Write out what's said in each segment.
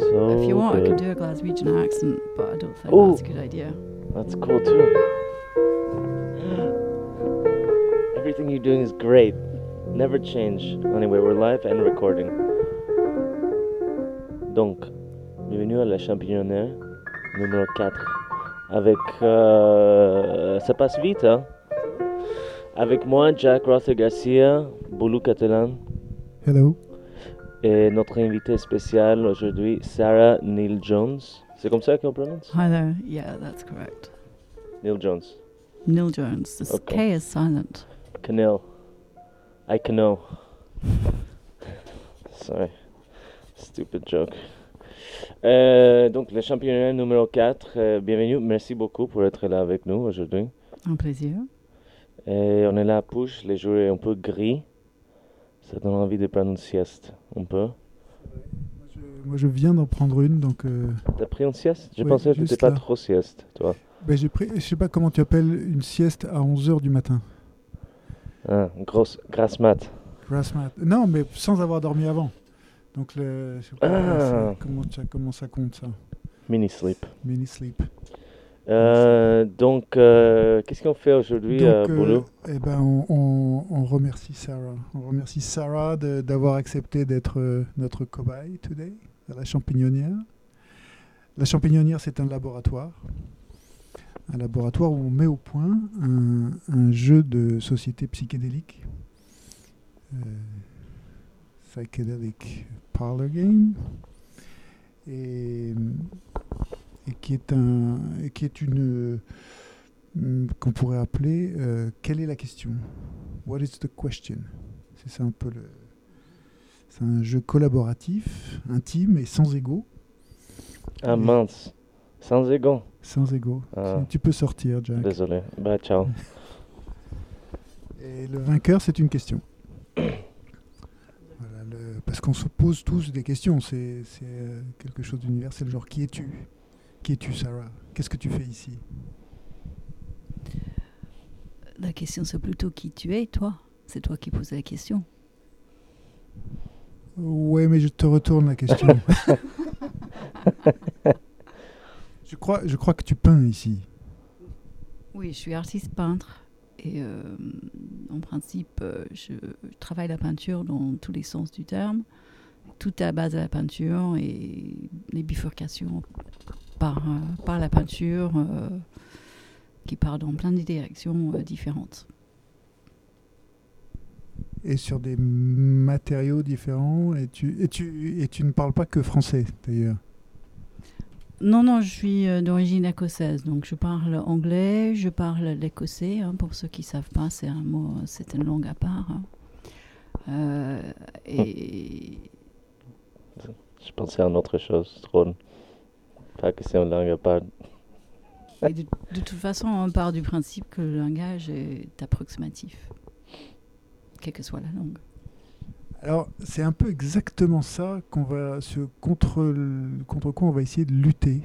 So if you want, I good. can do a Glaswegian accent, but I don't think Oh. that's a good idea. That's cool too. Everything you're doing is great. Never change. Anyway, we're live and recording. Donc, bienvenue à la champignonnaire numéro 4. Avec. euh, ça passe vite, hein? Avec moi, Jack Rother Garcia, Boulou Catalan, Hello. Et notre invité spécial aujourd'hui, Sarah Neil Jones. C'est comme ça qu'on prononce? Hi there. Yeah, that's correct. Neil Jones. Neil Jones. This Okay. K is silent. Canal. I cano. Sorry. Stupid joke. Euh, donc, le championnat numéro 4, euh, bienvenue. Merci beaucoup pour être là avec nous aujourd'hui. Un plaisir. Et on est là à Pouche, les jours est un peu gris. Ça donne envie de prendre une sieste, un peu. Moi, je viens d'en prendre une, donc euh, T'as pris une sieste? Je Oui, pensais que n'étais pas trop sieste, toi. ben, j'ai pris, je sais pas comment tu appelles une sieste à 11h du matin. Ah, grosse, grasse mat. Non, mais sans avoir dormi avant. Donc, le, je sais pas Ah. c'est- comment, ça, comment ça compte ça Mini sleep. Mini sleep. Euh, donc, euh, qu'est-ce qu'on fait aujourd'hui, euh, euh, eh ben, on, on- on remercie Sarah. On remercie Sarah d'avoir accepté d'être notre cobaye today à la champignonnière. La champignonnière, c'est un laboratoire. Un laboratoire où on met au point un, un jeu de société psychédélique. Psychedelic parlor game. Et, et qui est un qui est une euh, qu'on pourrait appeler euh, quelle est la question? What is the question? C'est ça un peu le. C'est un jeu collaboratif, intime et sans ego. Ah mince, sans ego. Sans ego. Ah. Tu peux sortir, Jack. Désolé. Bah, ciao. Et le vainqueur, c'est une question. Voilà, le- Parce qu'on se pose tous des questions. C'est c'est, euh, quelque chose d'universel. Genre, qui es-tu? Qui es-tu, Sarah? Qu'est-ce que tu fais ici? La question, c'est plutôt qui tu es, toi? C'est toi qui poses la question. Ouais, mais je te retourne la question. je, crois, je crois que tu peins ici. Oui, je suis artiste peintre. Et euh, en principe, euh, je travaille la peinture dans tous les sens du terme. Tout à la base de la peinture et les bifurcations par, euh, par la peinture euh, qui part dans plein de directions euh, différentes. Et sur des matériaux différents. Et tu, et tu, et tu ne parles pas que français, d'ailleurs? Non, non, je suis euh, d'origine écossaise, donc je parle anglais, je parle l'écossais. hein, pour ceux qui ne savent pas, c'est un mot, c'est une langue à part. hein. Euh, et Je pensais à une autre chose, drôle. Pas que c'est une langue à part. Et de, de toute façon, on part du principe que le langage est approximatif, quelle que soit la langue. Alors, c'est un peu exactement ça qu'on va se contre, le- contre quoi on va essayer de lutter,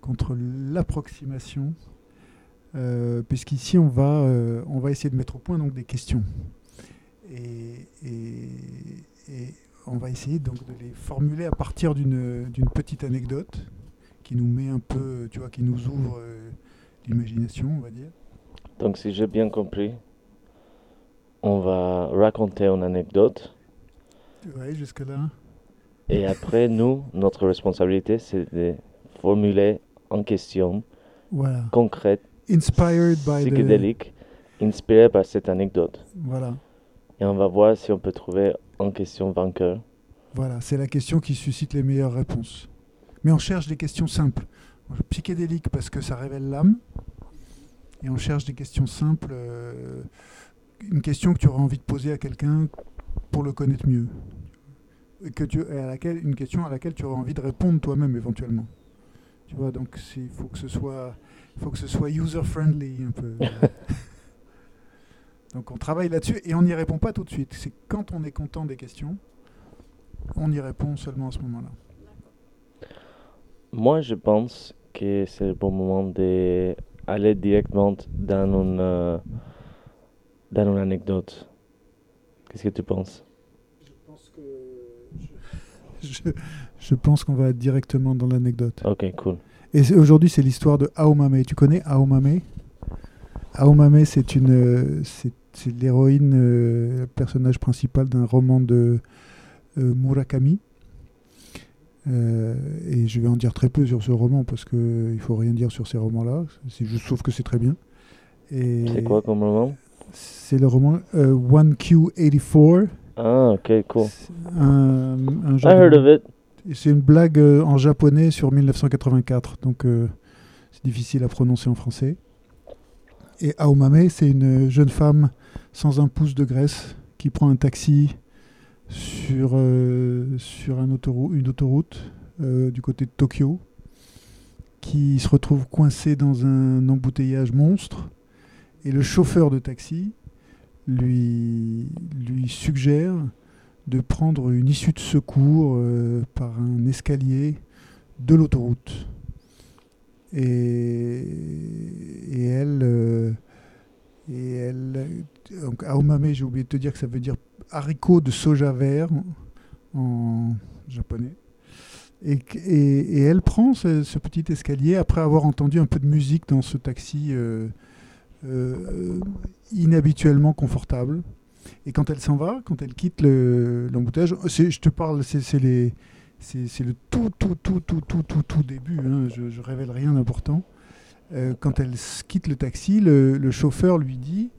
contre l'approximation, euh, puisqu'ici on va, euh, on va essayer de mettre au point donc des questions. Et, et- et on va essayer donc de les formuler à partir d'une d'une petite anecdote qui nous met un peu, tu vois, qui nous ouvre euh, l'imagination, on va dire. Donc, si j'ai bien compris, on va raconter une anecdote. Ouais, jusque-là. Et après, nous, notre responsabilité, c'est de formuler en question Voilà. concrète, Inspired by the... psychédélique, inspirée par cette anecdote. Voilà. Et on va voir si on peut trouver en question vainqueur. Voilà, c'est la question qui suscite les meilleures réponses. Mais on cherche des questions simples. Psychédélique parce que ça révèle l'âme. Et on cherche des questions simples. euh, une question que tu auras envie de poser à quelqu'un pour le connaître mieux. Et que tu, et à laquelle, une question à laquelle tu auras envie de répondre toi-même éventuellement. Tu vois, donc il faut que ce soit, faut que ce soit user-friendly un peu. donc on travaille là-dessus et on n'y répond pas tout de suite. C'est quand on est content des questions on y répond seulement à ce moment-là. Moi, je pense que c'est le bon moment d'aller directement dans une, euh, dans une anecdote. Qu'est-ce que tu penses? Je pense que je, je pense qu'on va directement dans l'anecdote. Ok, cool. Et aujourd'hui, c'est l'histoire de Aomame. Tu connais Aomame Aomame, c'est une, euh, c'est, l'héroïne, euh, le personnage principal d'un roman de euh, Murakami. Euh, et je vais en dire très peu sur ce roman parce que il faut rien dire sur ces romans-là. C'est juste, sauf que c'est très bien. C'est quoi comme roman? C'est le roman euh, 1Q84. Ah, ok, cool. Un, un I heard of it. C'est une blague euh, en japonais sur 1984, donc euh, c'est difficile à prononcer en français. Et Aomame, c'est une jeune femme sans un pouce de graisse qui prend un taxi sur, euh, une autoroute euh, du côté de Tokyo, qui se retrouve coincée dans un embouteillage monstre. Et le chauffeur de taxi lui, suggère de prendre une issue de secours euh, par un escalier de l'autoroute. Et, elle, et elle, donc aomame, j'ai oublié de te dire que ça veut dire haricot de soja vert en, japonais. Et, et- elle prend ce, petit escalier après avoir entendu un peu de musique dans ce taxi euh, euh, inhabituellement confortable. Et quand elle s'en va, quand elle quitte le- l'embouteillage, c'est- je te parle, c'est le tout, tout, tout, tout, tout, tout, tout début. hein, je, je révèle rien d'important. Euh, quand elle quitte le taxi, le, le chauffeur lui dit,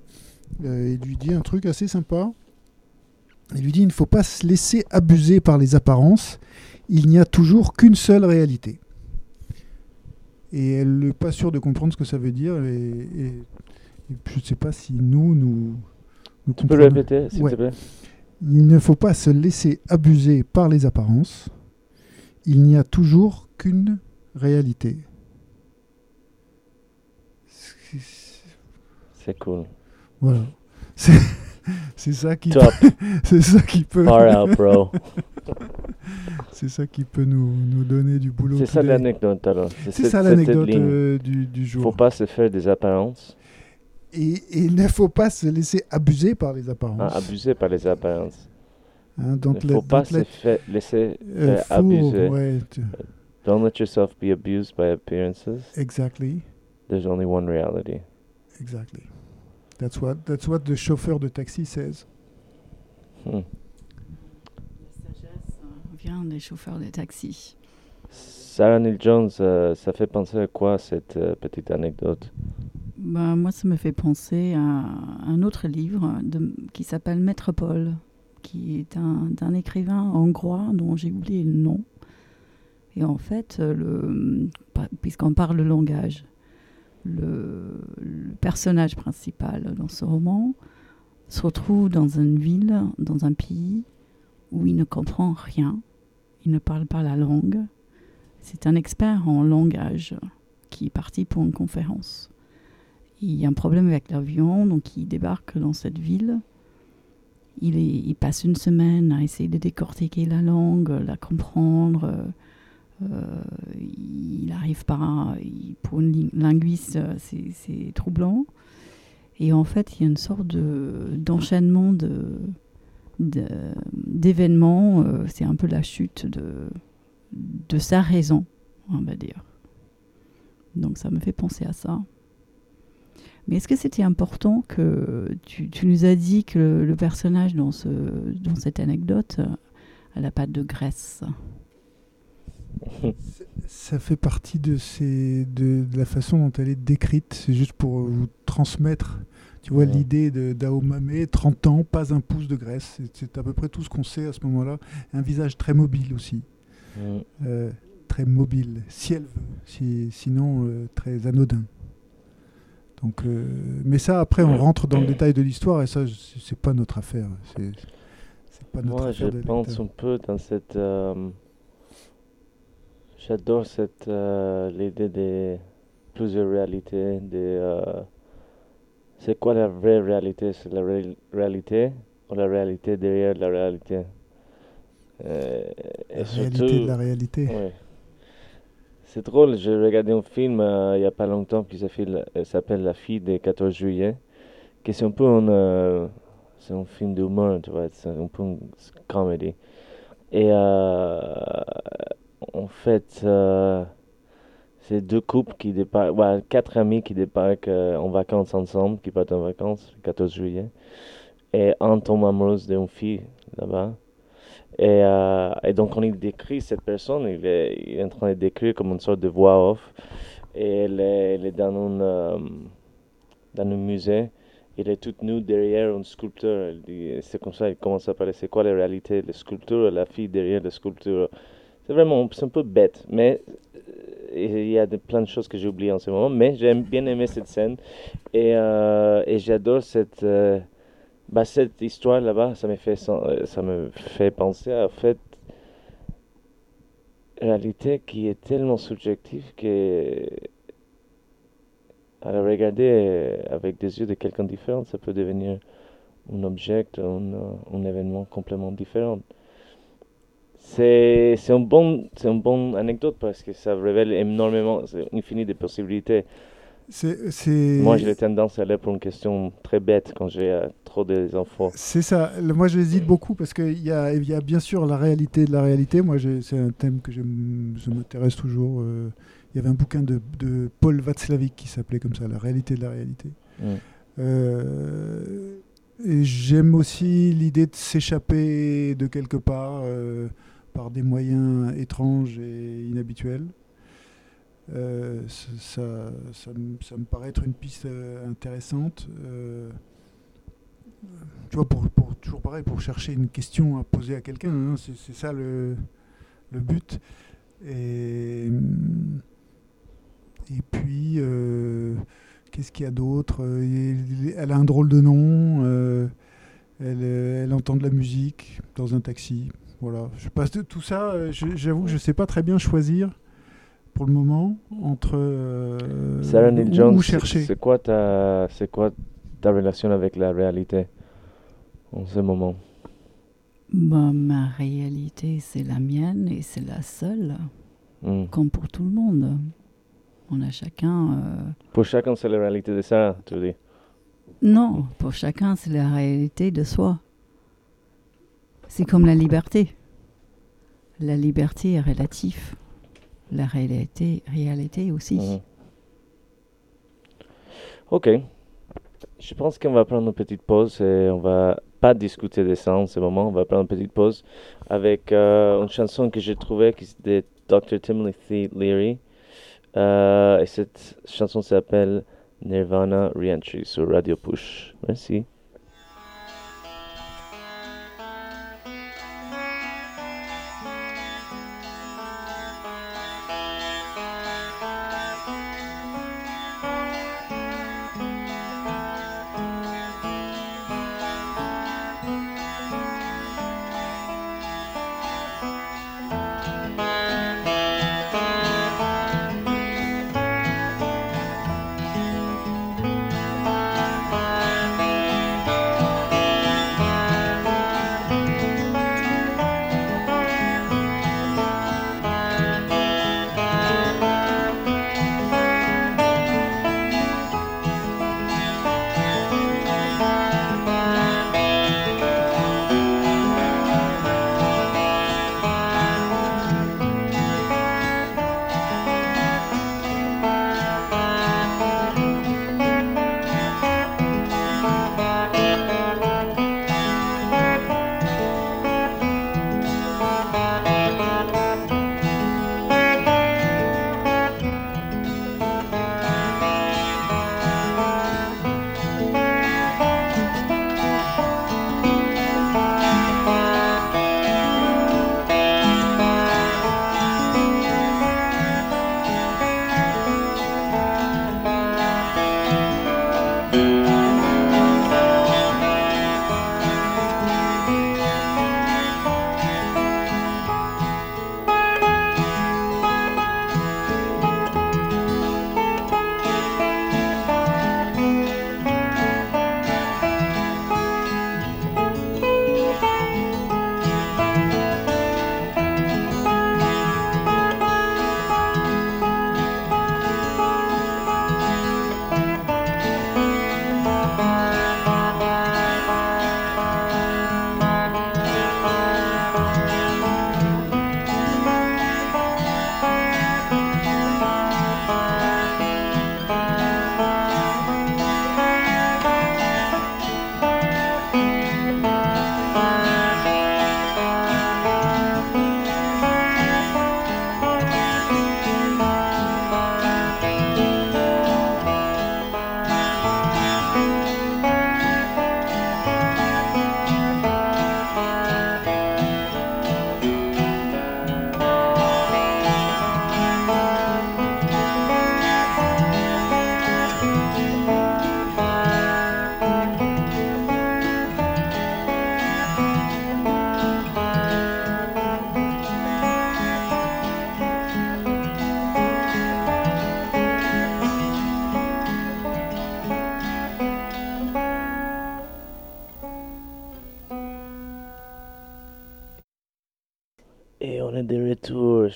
euh, lui dit un truc assez sympa. Il lui dit, il ne faut pas se laisser abuser par les apparences. Il n'y a toujours qu'une seule réalité. Et elle n'est pas sûre de comprendre ce que ça veut dire. Et, et- et je ne sais pas si nous, nous, nous Tu peux comprenons. répéter, s'il Ouais. te plaît? Il ne faut pas se laisser abuser par les apparences. Il n'y a toujours qu'une réalité. C'est cool. Voilà. C'est c'est ça qui Top. c'est ça qui peut Far out, bro. c'est ça qui peut nous, nous donner du boulot. C'est ça l'anecdote alors. C'est ça l'anecdote euh, du, du jour. Faut pas se faire des apparences. Et, et il ne faut pas se laisser abuser par les apparences. Ah, abuser par les apparences. Hein, don't Il let- faut pas don't se let, fa- laisser euh, fool, abuser. ouais, Don't let yourself be abused by appearances. exactly, There's only one reality. exactly. That's what that's what the chauffeur de taxi says. Hmm. La sagesse euh, vient des chauffeurs de taxi. Sarah Neil Jones, euh, ça fait penser à quoi cette euh, petite anecdote? Ben, moi, ça me fait penser à un autre livre de- qui s'appelle Métropole, qui est un, d'un écrivain hongrois dont j'ai oublié le nom. Et en fait, euh, le, puisqu'on parle le langage, le, personnage principal dans ce roman se retrouve dans une ville, dans un pays où il ne comprend rien, il ne parle pas la langue. C'est un expert en langage qui est parti pour une conférence. Il y a un problème avec l'avion, donc il débarque dans cette ville. Il, il passe une semaine à essayer de décortiquer la langue, la comprendre. Euh, il n'arrive pas. à- il- pour une ling- linguiste, euh, c'est troublant. Et en fait, il y a une sorte de- d'enchaînement de, de- d'événements. euh, c'est un peu la chute de, sa raison, on va dire. Donc ça me fait penser à ça. Mais est-ce que c'était important que tu, nous as dit que le, personnage dans, ce, dans cette anecdote a la patte de graisse? Ça fait partie de, ces, de, de la façon dont elle est décrite. C'est juste pour vous transmettre, tu vois, Ouais. l'idée de d'Aomame, 30 ans, pas un pouce de graisse. C'est- à peu près tout ce qu'on sait à ce moment-là. Un visage très mobile aussi. Euh, très mobile, si elle veut. Si- sinon, euh, très anodin. Donc, euh, mais ça, après, on rentre dans le détail de l'histoire et ça, c'est pas notre affaire. C'est pas notre Moi, je affaire de pense un peu dans cette. J'adore cette euh, l'idée des plusieurs réalités. Des, euh, c'est quoi la vraie réalité? C'est la ré- réalité ou la réalité derrière la réalité? Euh, et La réalité de la réalité. Ouais. C'est drôle, j'ai regardé un film euh, il n'y a pas longtemps qui s'appelle euh, s'appelle La fille des 14 juillet, qui c'est un peu un, c'est un film d'humour, tu vois, c'est un peu une comédie. Et euh, fait, euh, c'est deux couples qui débarquent, ouais, quatre amis qui débarquent euh, en vacances ensemble, qui partent en vacances le 14 juillet. Et un tombe amoureuse d'une fille là-bas. Et, euh, donc, on il décrit cette personne, il est, en train de décrire comme une sorte de voix off. Et elle est, dans, un, euh, dans un musée. Il est toute nue derrière un sculpteur. C'est comme ça, il commence à parler. C'est quoi la réalité? Le sculpteur, la fille derrière le sculpteur. C'est vraiment, un peu bête, mais euh, il y a plein de choses que j'ai oubliées en ce moment. Mais j'ai bien aimé cette scène et, euh, j'adore cette, euh, bah, cette histoire là-bas. Ça me fait, ça me fait penser à en fait réalité qui est tellement subjective que à la regarder avec des yeux de quelqu'un différent, ça peut devenir un objet, un événement complètement différent. C'est un bon une bonne anecdote parce que ça révèle énormément, c'est infini de possibilités. C'est, Moi, j'ai tendance à aller pour une question très bête quand j'ai euh, trop d'infos. C'est ça. Moi, j'hésite beaucoup parce qu'il y a, y a bien sûr la réalité de la réalité. Moi, c'est un thème que je m'intéresse toujours. euh, Il y avait un bouquin de, de Paul Václavic qui s'appelait comme ça, La réalité de la réalité. Mm. Euh, et j'aime aussi l'idée de s'échapper de quelque part euh, par des moyens étranges et inhabituels. Euh, ça, ça, me- paraît être une piste euh, intéressante. Euh, tu vois, pour, toujours pareil, pour chercher une question à poser à quelqu'un, hein, c'est ça le, but. Et, puis, qu'est-ce qu'il y a d'autre? Elle a un drôle de nom, elle entend de la musique dans un taxi. Voilà, je passe de tout ça, euh, j'avoue que je ne sais pas très bien choisir pour le moment entre euh, où- Jones, où c'est- chercher. c'est quoi ta c'est quoi ta relation avec la réalité en ce moment? Bah, ma réalité, c'est la mienne et c'est la seule, Mm. comme pour tout le monde. On a chacun. euh, Pour chacun, c'est la réalité de ça, tu dis. Non, pour chacun, c'est la réalité de soi. C'est comme la liberté. La liberté est relative. La réalité, réalité aussi. Mhm. Ok. Je pense qu'on va prendre une petite pause et on va pas discuter de ça en ce moment. On va prendre une petite pause avec euh, une chanson que j'ai trouvée qui est de Dr. Timothy Leary. Euh, et cette chanson s'appelle Nirvana Reentry sur Radio Push. Merci.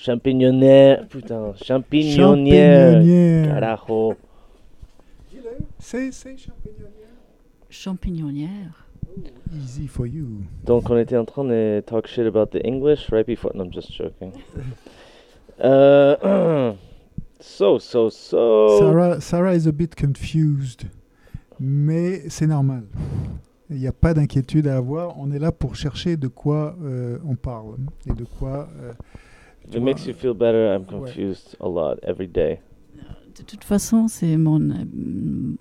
Champignonnière. Putain, champignonnière. Champignonnière. Carajo. Say, say champignonnière. Champignonnière. Easy for you. Donc, on était en train de talk shit about the English right before. No, I'm just joking. Uh, so, so, so. Sarah, Sarah is a bit confused, mais c'est normal. Il n'y a pas d'inquiétude à avoir. On est là pour chercher de quoi euh, on parle et de quoi. euh, it makes you feel better, I'm Ouais. confused a lot every day. De toute façon, c'est mon, euh,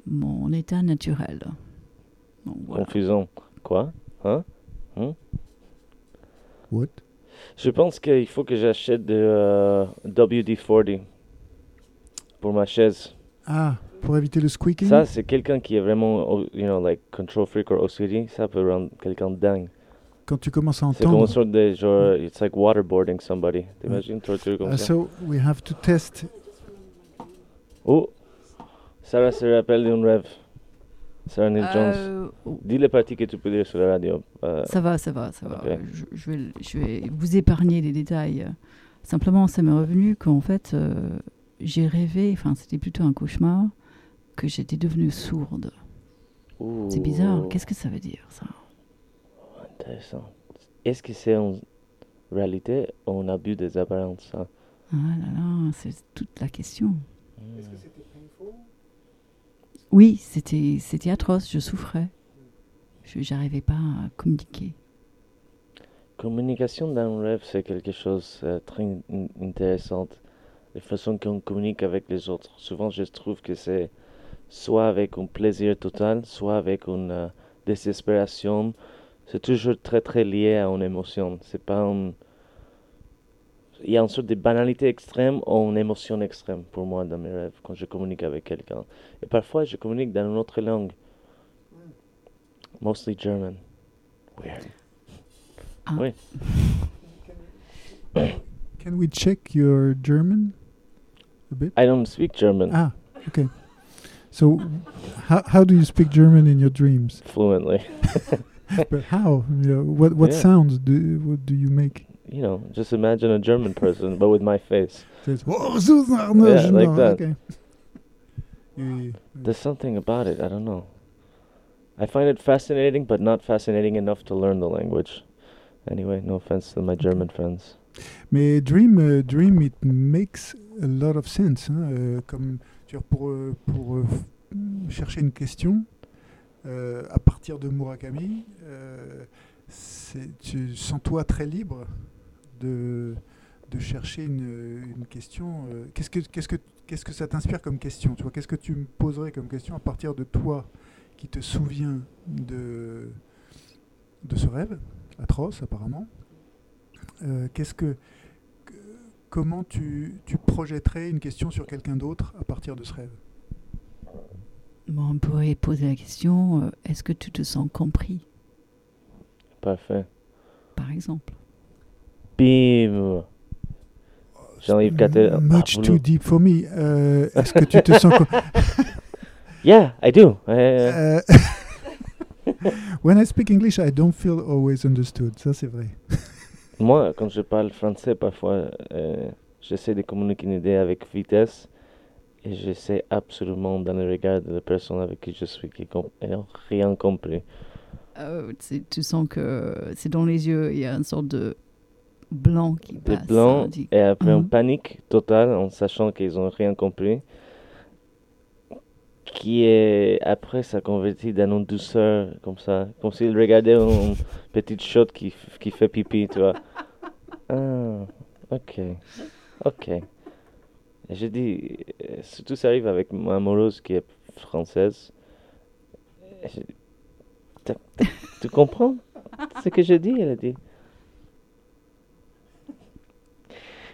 mon état naturel. Donc, voilà. Confusant. Quoi? Hein? What? Je pense qu'il faut que j'achète de euh, WD-40 pour ma chaise. Ah, pour éviter le squeaking? Ça, c'est quelqu'un qui est vraiment, oh, you know, like control freak or OCD. Ça peut rendre quelqu'un dingue. Quand tu commences à C'est comme une entendre. sorte de genre, it's like waterboarding somebody. T'imagines, torture comme Ah, ça. so we have to test. Oh, Sarah se rappelle d'un rêve. Sarah Neil Jones. Euh, oh, Dis les parties que tu peux dire sur la radio. euh, ça va, ça va, ça va. ok. Je, je vais, je vais vous épargner les détails. Simplement, ça m'est revenu qu'en fait, euh, j'ai rêvé, enfin, c'était plutôt un cauchemar, que j'étais devenue sourde. C'est bizarre. Qu'est-ce que ça veut dire, ça? Intéressant. Est-ce que c'est en réalité ou un abus des apparences ça Ah là là, c'est toute la question. Hmm. Oui, c'était c'était atroce, je souffrais. Je n'arrivais pas à communiquer. Communication dans un rêve, c'est quelque chose de très in- intéressant. La façon qu'on communique avec les autres. Souvent, je trouve que c'est soit avec un plaisir total, soit avec une euh, désespération. C'est toujours très très lié à une émotion. C'est pas un... Il y a une sorte de banalité extrême ou une émotion extrême pour moi dans mes rêves quand je communique avec quelqu'un. Et parfois, je communique dans une autre langue. Mostly German. Weird. Ah. Oui. Can we check your German a bit? I don't speak German Ah, okay. So, how, how do you speak German in your dreams? fluently. But how? You know, what what Yeah. sounds do what do you make? You know, just imagine a German person, but with my face. Says, "Oh, Susanne, no, Yeah, like that. Okay. There's something about it. I don't know. I find it fascinating, but not fascinating enough to learn the language. Anyway, no offense to my German friends. Mais Dream, euh, Dream, it makes a lot of sense. hein, euh, comme vois, pour, euh, pour euh, chercher une question euh, à partir de Murakami, euh, tu sens-toi très libre de, chercher une, question. euh, qu'est-ce, que, ça t'inspire comme question tu Qu'est-ce que tu me poserais comme question à partir de toi qui te souviens de, ce rêve atroce apparemment qu'est-ce que, que- comment tu, tu projetterais une question sur quelqu'un d'autre à partir de ce rêve? Bon, on pourrait poser la question euh, est-ce que tu te sens compris, Parfait. par exemple Bim. Jean-Yves Catel. M- Much too deep for me. Euh, Est-ce que tu te sens co- Yeah, I do. Uh, When I speak English, I don't feel always understood. Ça, c'est vrai. moi, quand je parle français, parfois, euh, j'essaie de communiquer une idée avec vitesse et j'essaie absolument dans le regard de la personne avec qui je suis qui n'a rien compris. Euh, tu- sens que c'est dans les yeux, il y a une sorte de blanc qui Des passe. blancs hein, dit- et après une Mhm. panique totale en sachant qu'ils n'ont rien compris. Qui est après ça convertit dans une douceur comme ça, comme s'ils regardaient une petite shot qui, qui fait pipi, tu vois. Ah, ok, ok. Je dis, euh, surtout ça arrive avec ma amoureuse qui est française. Je tu comprends ce que je dis Elle a dit.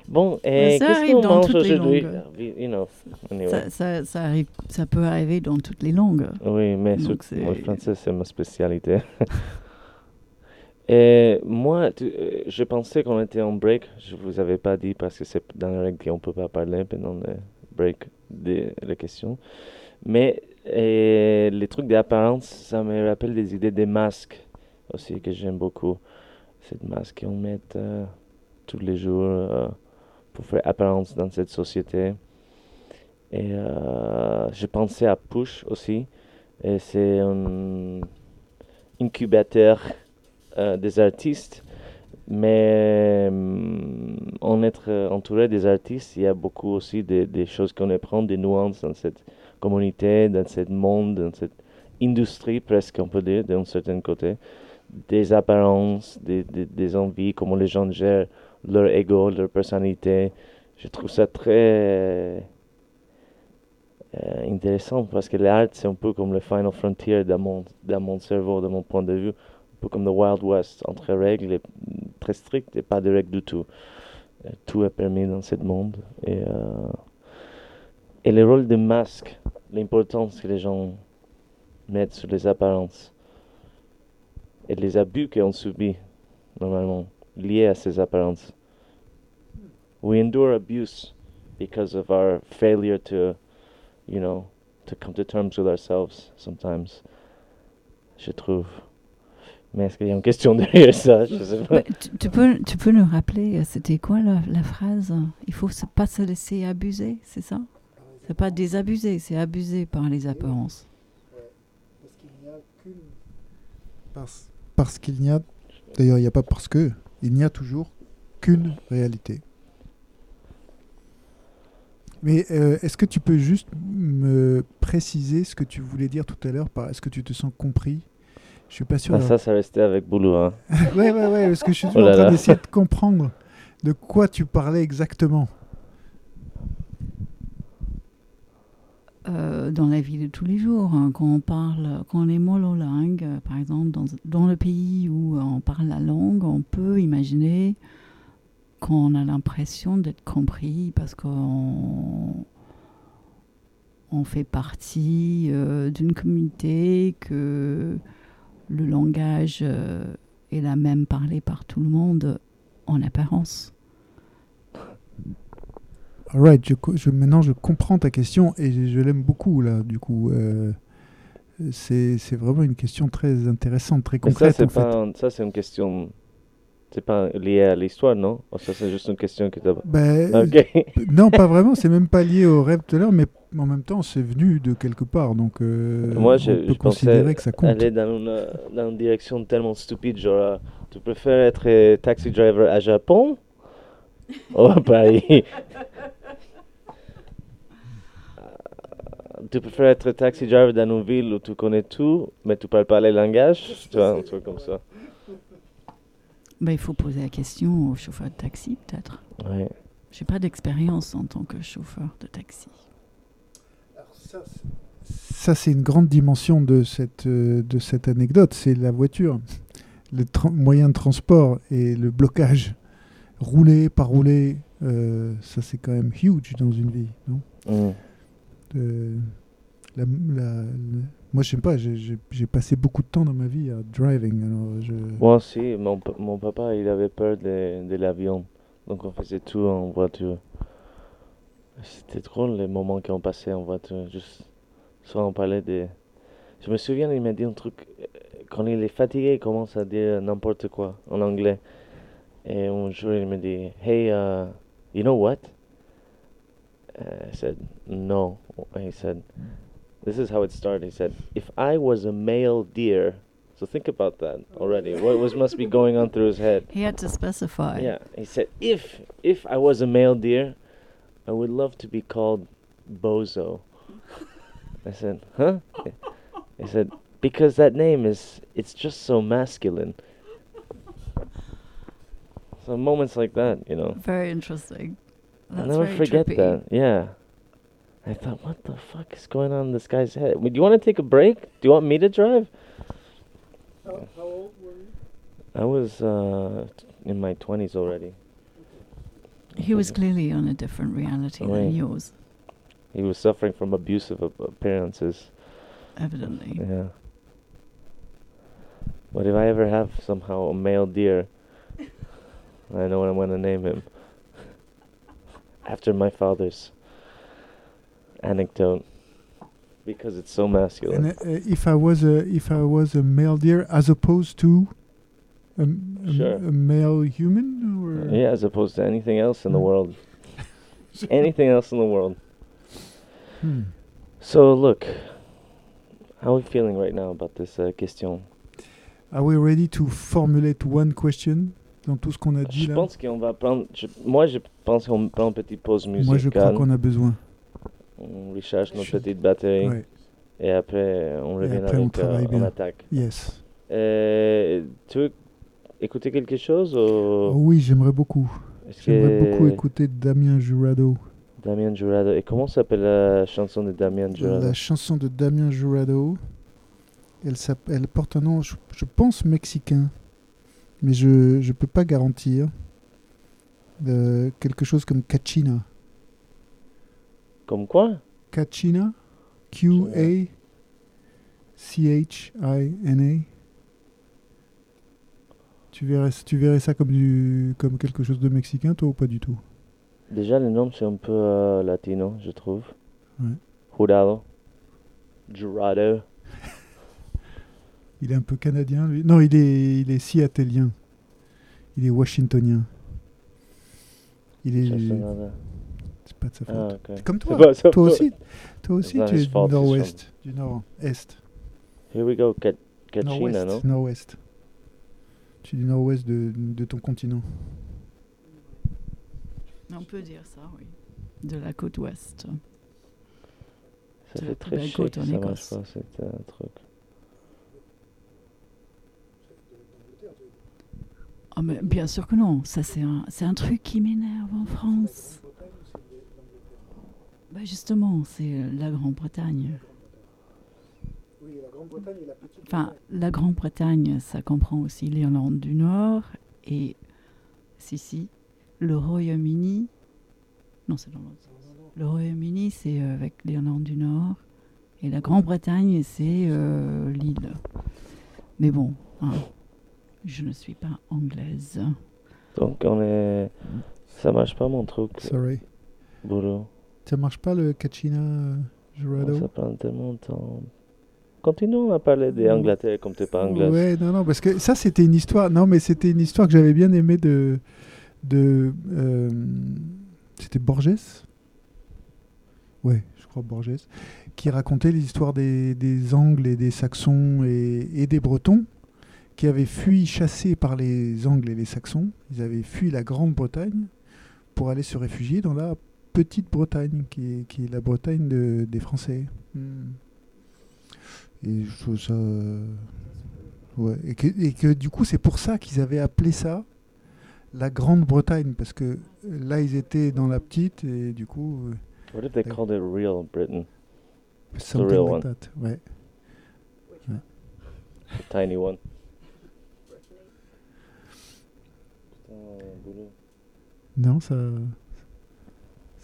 Bon, et qu'est-ce qu'on mange aujourd'hui? langues. You know, anyway. Ça, ça, ça arrive, ça peut arriver dans toutes les langues. Oui, mais surtout, le français, c'est ma spécialité. Et moi, euh, je pensais qu'on était en break. Je vous avais pas dit parce que c'est dans la règle qu'on peut pas parler pendant le break des les questions. Mais les trucs d'apparence, ça me rappelle des idées des masques aussi que j'aime beaucoup. Cette masque qu'on met euh, tous les jours euh, pour faire apparence dans cette société. Et euh, j'ai pensé à Push aussi. Et c'est un incubateur des artistes. Mais hum, en être entouré des artistes, il y a beaucoup aussi des, choses qu'on apprend, des nuances dans cette communauté, dans ce monde, dans cette industrie presque, on peut dire, d'un certain côté. Des apparences, des envies, comment les gens gèrent leur ego, leur personnalité. Je trouve ça très euh, intéressant parce que l'art, c'est un peu comme le final frontier dans mon, dans mon cerveau, de mon point de vue. Comme le Wild West, entre règles très strictes et pas de règles du tout. Euh, tout est permis dans ce monde. Et, euh, et le rôle de masque, l'importance que les gens mettent sur les apparences et les abus qu'on subit normalement liés à ces apparences. We endure abuse because of our failure to, you know, to come to terms with ourselves sometimes. Je trouve. Mais est-ce qu'il y a une question derrière ça? Je sais pas. Ouais, tu, tu peux, tu peux nous rappeler, euh, c'était quoi la, la phrase Il faut se, pas se laisser abuser, c'est ça? C'est pas désabuser, c'est abuser par les apparences. Parce, parce qu'il n'y a, d'ailleurs il n'y a pas parce que, il n'y a toujours qu'une réalité. Mais euh, est-ce que tu peux juste me préciser ce que tu voulais dire tout à l'heure par Est-ce que tu te sens compris Je suis pas sûr. Ah, d'avoir- ça, ça restait avec Boulot. Hein. ouais, ouais, ouais, parce que je suis Oh en là train là. d'essayer de comprendre de quoi tu parlais exactement. Euh, dans la vie de tous les jours, hein, quand on parle, quand on est monolingue, euh, par exemple, dans, dans le pays où on parle la langue, on peut imaginer qu'on a l'impression d'être compris parce qu'on on fait partie euh, d'une communauté, que le langage euh, est la même parlé par tout le monde en apparence. Alright, je, co- je- maintenant je comprends ta question et je, je l'aime beaucoup là. Du coup, euh, c'est c'est vraiment une question très intéressante, très Mais pas, un- ça, c'est une question. C'est pas lié à l'histoire, non? Ça, c'est juste une question que t'as. Ben, Ok. Non, pas vraiment. C'est même pas lié au rêve tout à l'heure, mais en même temps, c'est venu de quelque part, donc euh, Moi, on je, peut je considérer que ça compte. aller dans une, euh, dans une direction tellement stupide, genre, euh, tu préfères être euh, taxi driver à Japon? Ou à Paris Euh, Tu préfères être taxi driver dans une ville où tu connais tout, mais tu parles pas les langages Tu vois, un truc comme ça. Ben, il faut poser la question au chauffeur de taxi, peut-être. Ouais. J'ai pas d'expérience en tant que chauffeur de taxi. Ça, c'est une grande dimension de cette, euh, de cette anecdote. C'est la voiture, le moyen de transport et le blocage. Rouler, pas rouler, euh, ça c'est quand même huge dans une vie, non? Euh, la- Moi, je sais pas, j'ai- passé beaucoup de temps dans ma vie à driving. Moi aussi, mon, pa- mon papa, il avait peur de, de l'avion. Donc on faisait tout en voiture. C'était drôle les moments qu'on passait en voiture. Juste, soit on parlait de... Je me souviens, il m'a dit un truc. euh, Quand il est fatigué, il commence à dire n'importe quoi en anglais. Et un jour, il me dit, Hey, uh, you know what? Uh, I said, No. He said, This is how it started. He said, If I was a male deer, so think about that already. What was must be going on through his head? He had to specify. Yeah, he said, if if I was a male deer, I would love to be called Bozo. I said, huh? He said, because that name is it's just so masculine. So moments like that, you know, Very interesting. I'll never forget trippy. that. Yeah. I thought, what the fuck is going on in this guy's head? Do you want to take a break? Do you want me to drive? How, how old were you? I was uh, in my 20s already. He was clearly on a different reality Right. than yours, He was suffering from abusive ap- appearances. evidently. Yeah. But if I ever have somehow a male deer, I know what I'm gonna name him. After my father's anecdote, because it's so masculine. And uh, if I was a if I was a male deer as opposed to a, a Sure. a male human Yeah, as opposed to anything else in the Mm. world. anything else in the world. Hmm. So look, how are we feeling right now about this uh, question? Are we ready to formulate one question dans tout ce qu'on a dit Je là pense qu'on va prendre. je- moi, je pense qu'on prend une petite pause musicale. Moi, je crois qu'on a besoin. On recharge notre Je- petite batterie Ouais. et après on revient après, on avec travaille euh, on attaque. Yes. Euh, tu veux écouter quelque chose ou? Oui, j'aimerais beaucoup. J'aimerais que beaucoup écouter Damien Jurado. Damien Jurado et comment s'appelle la chanson de Damien Jurado? La chanson de Damien Jurado, elle, elle porte un nom, je, je pense mexicain, mais je ne peux pas garantir. Euh, quelque chose comme Cachina. Comme quoi Cachina Q-A-C-H-I-N-A. Tu verrais, tu verrais ça comme, du, comme quelque chose de mexicain, toi, ou pas du tout? Déjà le nom c'est un peu euh, latino, je trouve. Ouais. Jurado. Jurado. Il est un peu canadien, lui. Non, il est, il est seattleien. Il est washingtonien. Il est. Pas de sa faute. Ah. Comme toi. pas sa toi faute. aussi, toi aussi not tu es du nord-ouest. Du nord-est. Here we go, Ca- Cachina, non? Nord-ouest. Nord-ouest. Tu es du nord-ouest de, de ton continent. On peut dire ça, oui. De la côte ouest. Ça C'est fait la très belle chic, côte en ça marche Écosse. pas, c'est un truc. Ah, mais bien sûr que non. Ça, c'est un, c'est un truc qui m'énerve en France. Bah, justement, c'est euh, la Grande-Bretagne. Oui, la Grande-Bretagne est la petite. Enfin, la Grande-Bretagne, ça comprend aussi l'Irlande du Nord et, si, si, le Royaume-Uni. Non, c'est dans l'autre sens. Le Royaume-Uni, c'est euh, avec l'Irlande du Nord et la Grande-Bretagne, c'est euh, l'île. Mais bon, hein, je ne suis pas anglaise. Donc on est... Ça marche pas mon truc, Sorry. boulot. Ça marche pas le Cachina euh, Jurado Ça prend tellement de temps. Continuons à parler des. Angleterre comme t'es pas anglaise. Ouais, non, non, parce que ça, c'était une histoire. Non, mais c'était une histoire que j'avais bien aimé de. de euh, c'était Borges? Ouais, je crois Borges. Qui racontait l'histoire des, des Angles et des Saxons et, et des Bretons qui avaient fui, chassés par les Angles et les Saxons. Ils avaient fui la Grande-Bretagne pour aller se réfugier dans la Petite Bretagne, qui est, qui est la Bretagne de- des Français. Hmm. Et je trouve ça. euh, Ouais. Et, que, et que du coup, c'est pour ça qu'ils avaient appelé ça la Grande-Bretagne, parce que là, ils étaient dans la petite, et du coup, euh, What if they called it real Britain? something real like one. that. Ouais. The tiny one. Non, ça.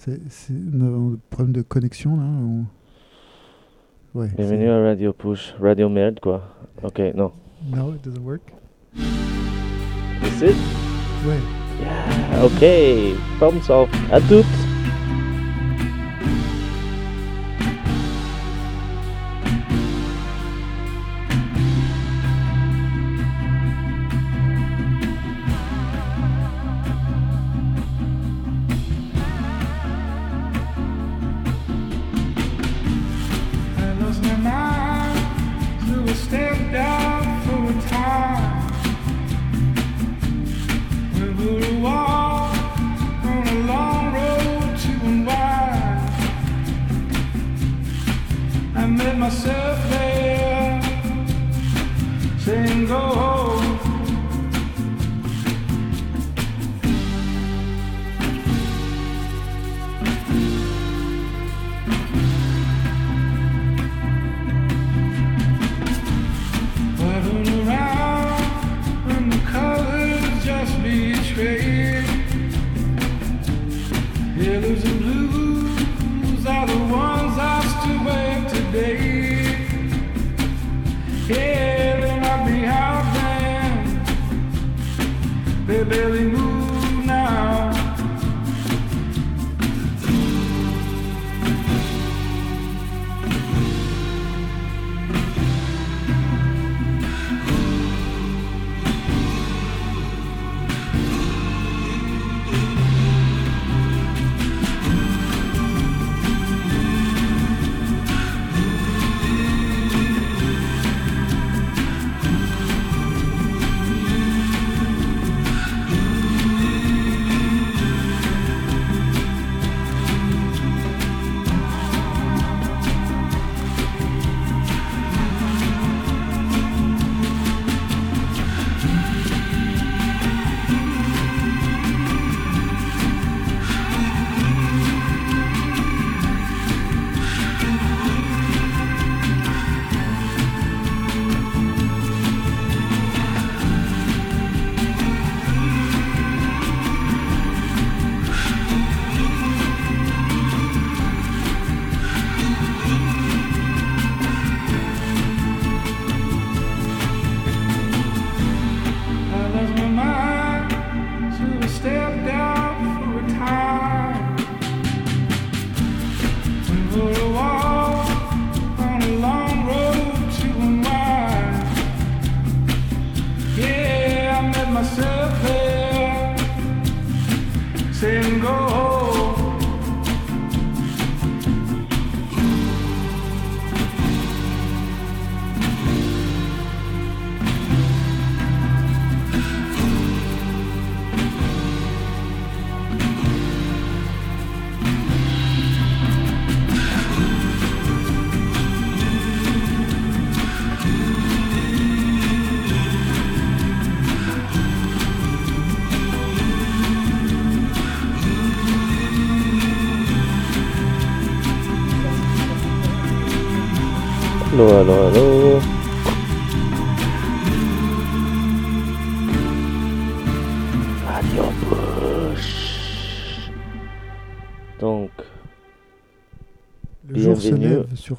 C'est un problème de connexion là. Ouais. Bienvenue à Radio Push. Radio merde quoi. Ok, non. No, it doesn't work. Is it? Ouais. Yeah, ok. Problem solved. À toutes.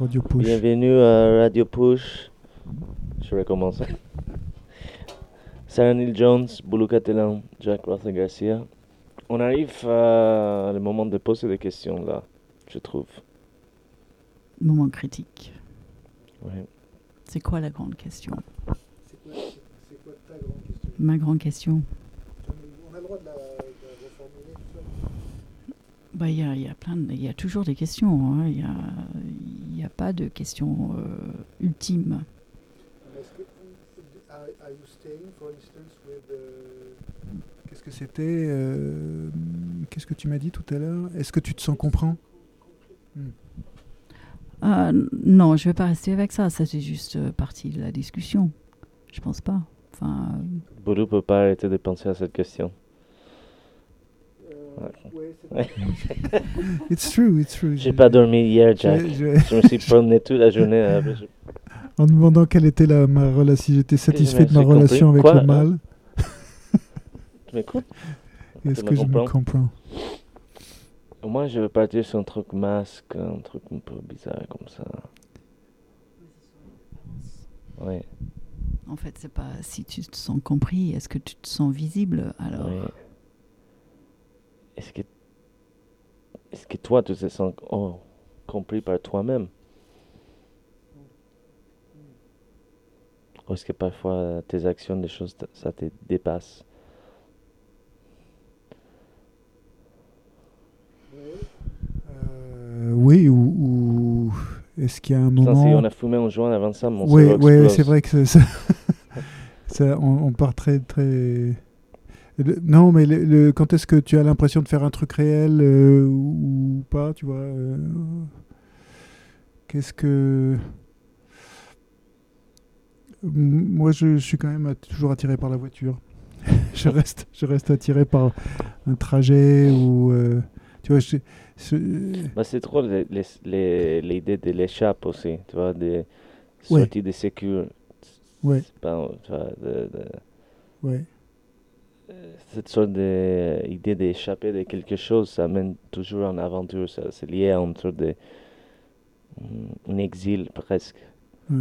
Radio Push. bienvenue à Radio Push. Je vais recommencer. Sarah Neil Jones, Boulou Catalan, Jack Rother Garcia. On arrive à le moment de poser des questions là, je trouve. Moment critique. Ouais. C'est quoi la grande question? C'est quoi, c'est quoi ta grande question? Ma grande question On a le droit de la, reformuler tout ça Bah, il y, a, il y a plein de- il y a toujours des questions. hein. Il n'y a, il y a pas de questions euh, ultimes. Qu'est-ce que c'était euh, Qu'est-ce que tu m'as dit tout à l'heure? Est-ce que tu te sens comprend Ah, n- non, je vais pas rester avec ça. Ça, c'est juste euh, partie de la discussion. Je pense pas. Enfin, euh, Boulou peut pas arrêter de penser à cette question. It's true, it's true. J'ai pas dormi hier, Jack. Je- je- Je me suis promené toute la journée. après, je- en demandant quelle était la, ma relation, si j'étais satisfait de ma compris. relation avec Quoi le mal. Tu m'écoutes? Est-ce me que je me comprends Moi, je veux partir sur un truc masque, un truc un peu bizarre comme ça. Ouais, en fait, c'est pas si tu te sens compris. Est-ce que tu te sens visible alors? Ouais. Est-ce que, est-ce que toi, tu te sens oh, compris par toi-même? Ou est-ce que parfois tes actions, des choses, ça te dépasse? Euh, Oui, ou, ou est-ce qu'il y a un Putain, moment si on a fumé en joint avant ça, mon Oui, ouais, c'est vrai que ça, ça- ça- on, on part très, très. Le- non, mais le, le- quand est-ce que tu as l'impression de faire un truc réel euh, ou, ou pas, tu vois euh, Qu'est-ce que. Moi, je, je suis quand même toujours attiré par la voiture. je, reste, je reste attiré par un trajet ou. euh, tu vois, je, je- Bah, c'est trop les- les- les- l'idée de l'échappe aussi, tu vois, Ouais. de sécurité. Ouais. C'est pas, tu vois, de- de- ouais. Cette sorte d'idée d'échapper de quelque chose, ça mène toujours en aventure. ça- C'est lié à une sorte de. un exil presque.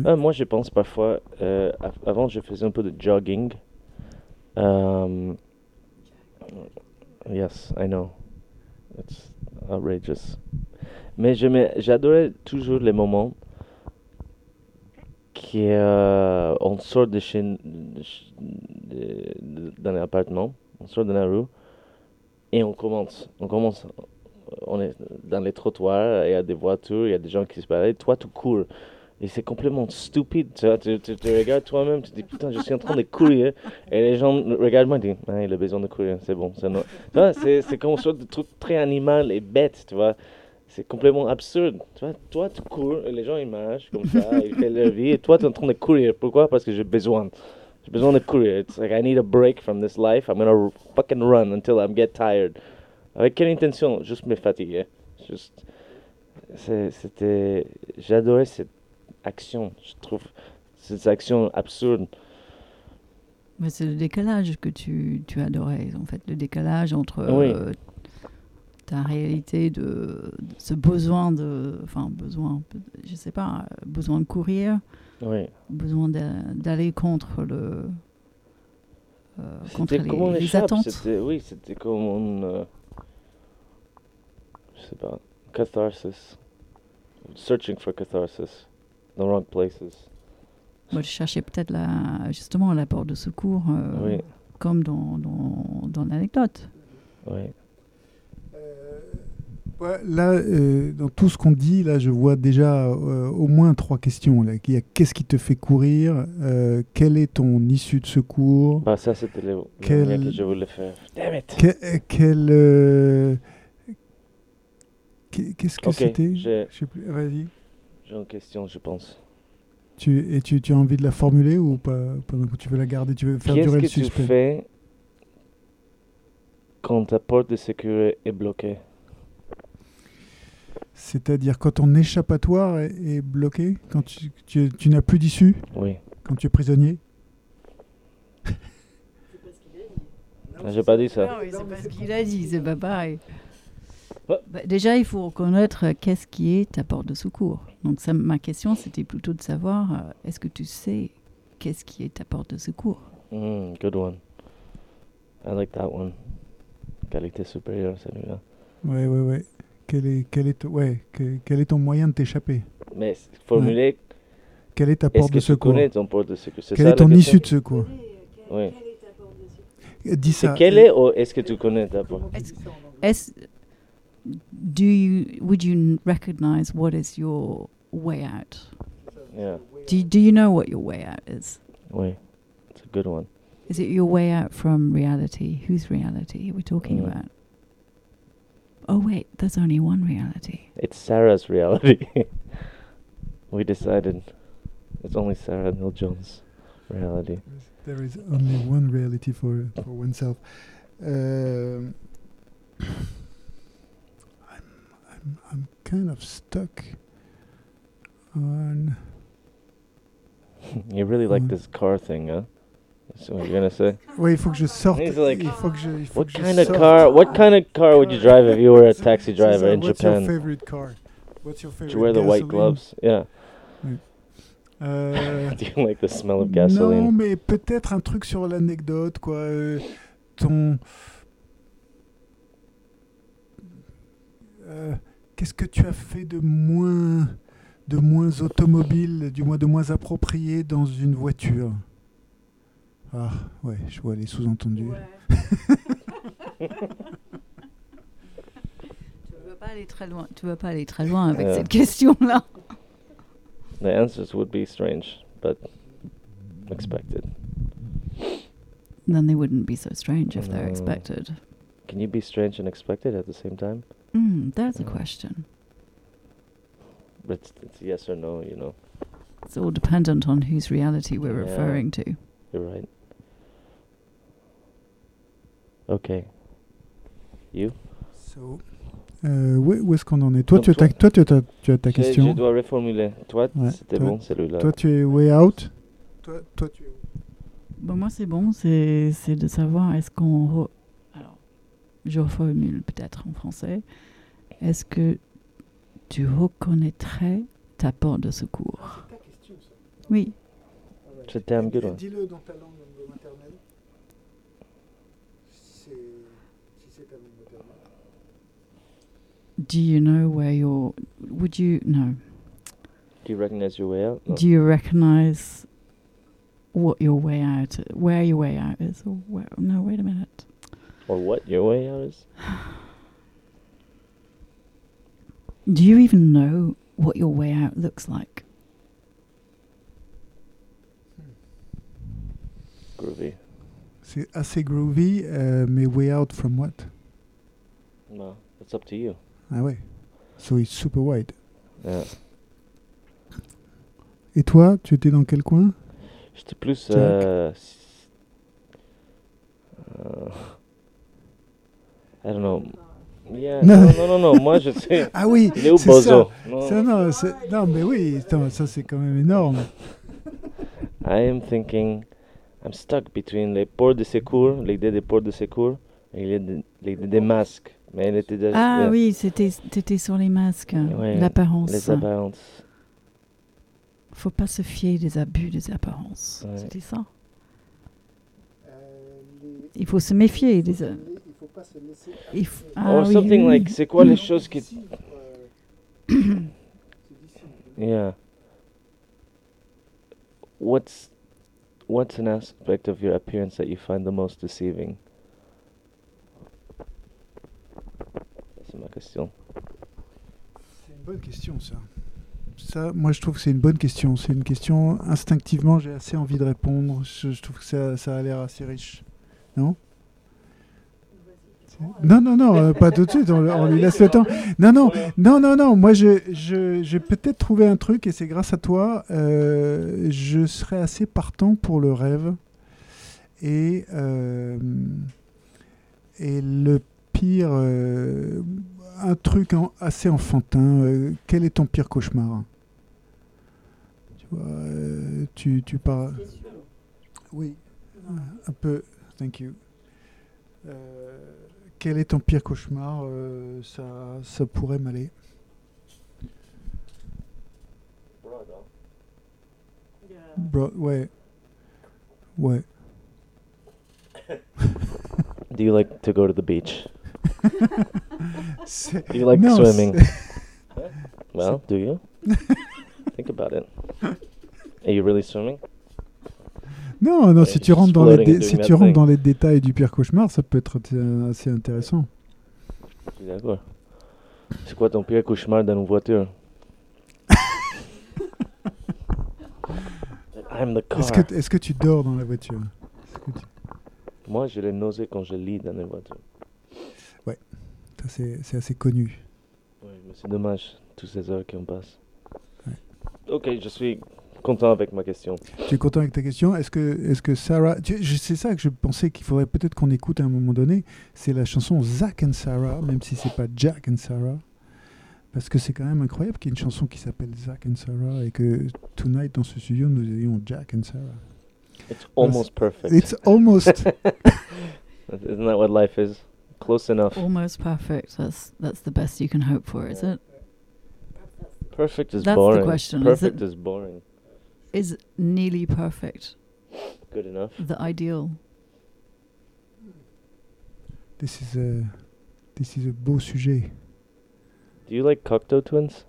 Ah, moi, je pense parfois. euh, av- avant, je faisais un peu de jogging. Um, yes, I know. It's outrageous. Mais j'adorais toujours les moments qui euh, on sort de chez d'un appartement, on sort de la rue et on commence. On commence. On est dans les trottoirs, il y a des voitures, il y a des gens qui se baladent. Toi, tu cours. Et c'est complètement stupide. Tu, vois, tu, tu- regardes toi-même, tu te dis putain, je suis en train de courir. Et les gens regardent moi et disent ah, il a besoin de courir, c'est bon. c'est no- c'est c'est comme une sorte de truc très animal et bête, tu vois. C'est complètement absurde. Tu vois, toi, tu cours et les gens ils marchent comme ça, ils font leur vie. Et toi, tu es en train de courir. Pourquoi? Parce que j'ai besoin. J'ai besoin de courir. It's like I need a break from this life. I'm gonna fucking run until I get tired. Avec quelle intention? Juste me fatiguer. Juste. C'était. J'adorais cette action. Je trouve cette action absurde. Mais c'est le décalage que tu, tu adorais, en fait, le décalage entre Oui. euh, ta réalité de, de ce besoin de, enfin besoin, je sais pas, besoin de courir, Oui. besoin d'a- d'aller contre le, euh, contre les, on les attentes. Oui, c'était comme une. euh, je sais pas. Catharsis. Searching for catharsis. The wrong places. Moi, je cherchais peut-être la, justement la porte de secours, euh, Oui, comme dans, dans, dans l'anecdote. oui. Là, euh, dans tout ce qu'on dit, là, je vois déjà euh, au moins trois questions. Là. Il y a qu'est-ce qui te fait courir euh, Quelle est ton issue de secours? Bah, ça, c'était le, Quel- que je voulais faire. Damn it! Que- Qu'est-ce que Ok, c'était? j'ai Je sais plus. Vas-y. j'ai une question, je pense. Tu, et tu, tu as envie de la formuler ou pas que tu veux la garder, tu veux faire Qu'est-ce durer que le tu suspense? fais quand ta porte de sécurité est bloquée? C'est-à-dire quand ton échappatoire est, est bloqué, quand tu, tu- tu n'as plus d'issue, Oui. quand tu es prisonnier Ah, J'ai pas dit ça. Non, c'est pas ce qu'il a dit, c'est pas pareil. Ouais. Bah, déjà, il faut reconnaître euh, qu'est-ce qui est ta porte de secours. Donc, ça, ma question, c'était plutôt de savoir euh, est-ce que tu sais qu'est-ce qui est ta porte de secours? Hmm, good one. I like that one. Qualité supérieure, celui-là. Ouais, ouais, ouais. Quel est, quel est, ouais, que- quel est ton moyen de t'échapper? Mais formuler, Quelle est ta est-ce porte que de tu secours? connais ton porte de? C'est Quelle ça est ton issue de secours? Oui. Dis C'est ça. quelle est ou est-ce que tu connais ta porte? Est-ce, do you, would you recognize what is your way out? Yeah. Do you, do you know what your way out is? Oui. It's a good one. Is it your way out from reality? Whose reality are we talking Mm. about? Oh, wait, there's only one reality. It's Sarah's reality. we decided it's only Sarah Neil Jones' reality. There is only one reality for, for oneself. Um, I'm, I'm, I'm kind of stuck on. you really like this car thing, huh? What you're gonna say? Ouais, il faut que je sorte. He's like, il faut que je, il faut What que je kind of sorte. car? What kind of car would you drive if you were a taxi driver in What's Japan? your favorite car? What's your Do favorite you wear the white gasoline? gloves? Yeah. Euh, Do you like the smell of Non, gasoline? mais peut-être un truc sur l'anecdote, quoi. euh, ton. Euh, Qu'est-ce que tu as fait de moins, de moins automobile, du moins de moins approprié dans une voiture? Ah, ouais, je vois les sous-entendus. pas aller très loin. Tu veux pas aller très loin avec Yeah. cette question-là. The answers would be strange, but expected. Then they wouldn't be so strange if they're expected. Can you be strange and expected at the same time? Mm, there's a question. But it's, it's yes or no, you know. It's all dependent on whose reality we're Yeah. referring to. You're right. Okay. You? So, euh, où, où est-ce qu'on en est? Toi, Donc tu as ta, toi, tu as ta, tu as ta Je, question. je dois reformuler. Toi, Ouais, c'était bon celui-là. Toi, tu es way out? Toi, toi tu es où? Bon, moi, c'est bon, c'est c'est de savoir est-ce qu'on. re- Alors, je reformule peut-être en français. Est-ce que tu reconnaîtrais ta porte de secours? Oui. It's a damn good one. Dis-le dans ta langue Do you know where your. Would you. No. Do you recognize your way out? No. Do you recognize what your way out. Where your way out is? Or where, no, wait a minute. Or what your way out is? Do you even know what your way out looks like? Groovy. C'est assez groovy, uh, mais way out from what No, it's up to you. Ah ouais. So it's super wide. Et toi, tu étais dans quel coin? J'étais plus. Euh, I don't know. Yeah, Non. non, non, non, moi je sais. Ah oui c'est ça. Non. Ça, non, c'est- non, mais oui, attends, ça c'est quand même énorme. I am thinking, I'm stuck between les portes de secours, l'idée des portes de secours, et l'idée des masques. Mais elle était déjà. Ah euh, oui, c'était c'était sur les masques, Ouais, l'apparence. Les apparences. Faut pas se fier des abus des apparences. Ouais. C'était ça. Il faut se méfier des. Il faut pas se laisser. il f- Or Ah oui, something oui, like, oui. c'est quoi les choses qui. Yeah. What's what's an aspect of your appearance that you find the most deceiving? C'est ma question. bonne question, ça. Ça, moi, je trouve que c'est une bonne question. C'est une question, instinctivement, j'ai assez envie de répondre. Je, je trouve que ça, ça a l'air assez riche. Non? Non, non, non, euh, pas tout de suite, on, on lui laisse le temps. Non, non, non, non, non, moi je, je, j'ai peut-être trouvé un truc et c'est grâce à toi, euh, je serais assez partant pour le rêve. Et, euh, et le pire, euh, un truc en- assez enfantin, euh, quel est ton pire cauchemar? Tu vois, euh, tu, tu parles... Oui, un peu, thank you. Euh, quel est ton pire cauchemar? Euh, ça, ça pourrait m'aller. Bro- ouais. Ouais. Do you like to go to the beach? You like Non, swimming? Well, do you? Think about it. Are you really swimming? Non, non, si tu rentres dans les, si tu rentres dans les détails du pire cauchemar, ça peut être assez intéressant. Je suis d'accord. C'est quoi ton pire cauchemar dans une voiture? I'm the car. Est-ce que, est-ce que tu dors dans la voiture? Tu- Moi, j'ai les nausées quand je lis dans une voiture. C'est, assez connu. Oui, mais c'est dommage, toutes ces heures qu'on passe. Ouais. Ok, je suis content avec ma question. Tu es content avec ta question? Est-ce que, est-ce que Sarah. c'est ça que je pensais qu'il faudrait peut-être qu'on écoute à un moment donné. C'est la chanson Zach and Sarah, même si c'est pas Jack and Sarah. Parce que c'est quand même incroyable qu'il y ait une chanson qui s'appelle Zach and Sarah et que tonight dans ce studio nous ayons Jack and Sarah. It's almost perfect. It's almost. Isn't that what life is? Close enough. Almost perfect. That's that's the best you can hope for, is it? Perfect is That's the boring. question, is Perfect it- is boring. Is nearly perfect Good enough. the ideal? this, is a, this is a beau sujet. Do you like Cocteau Twins?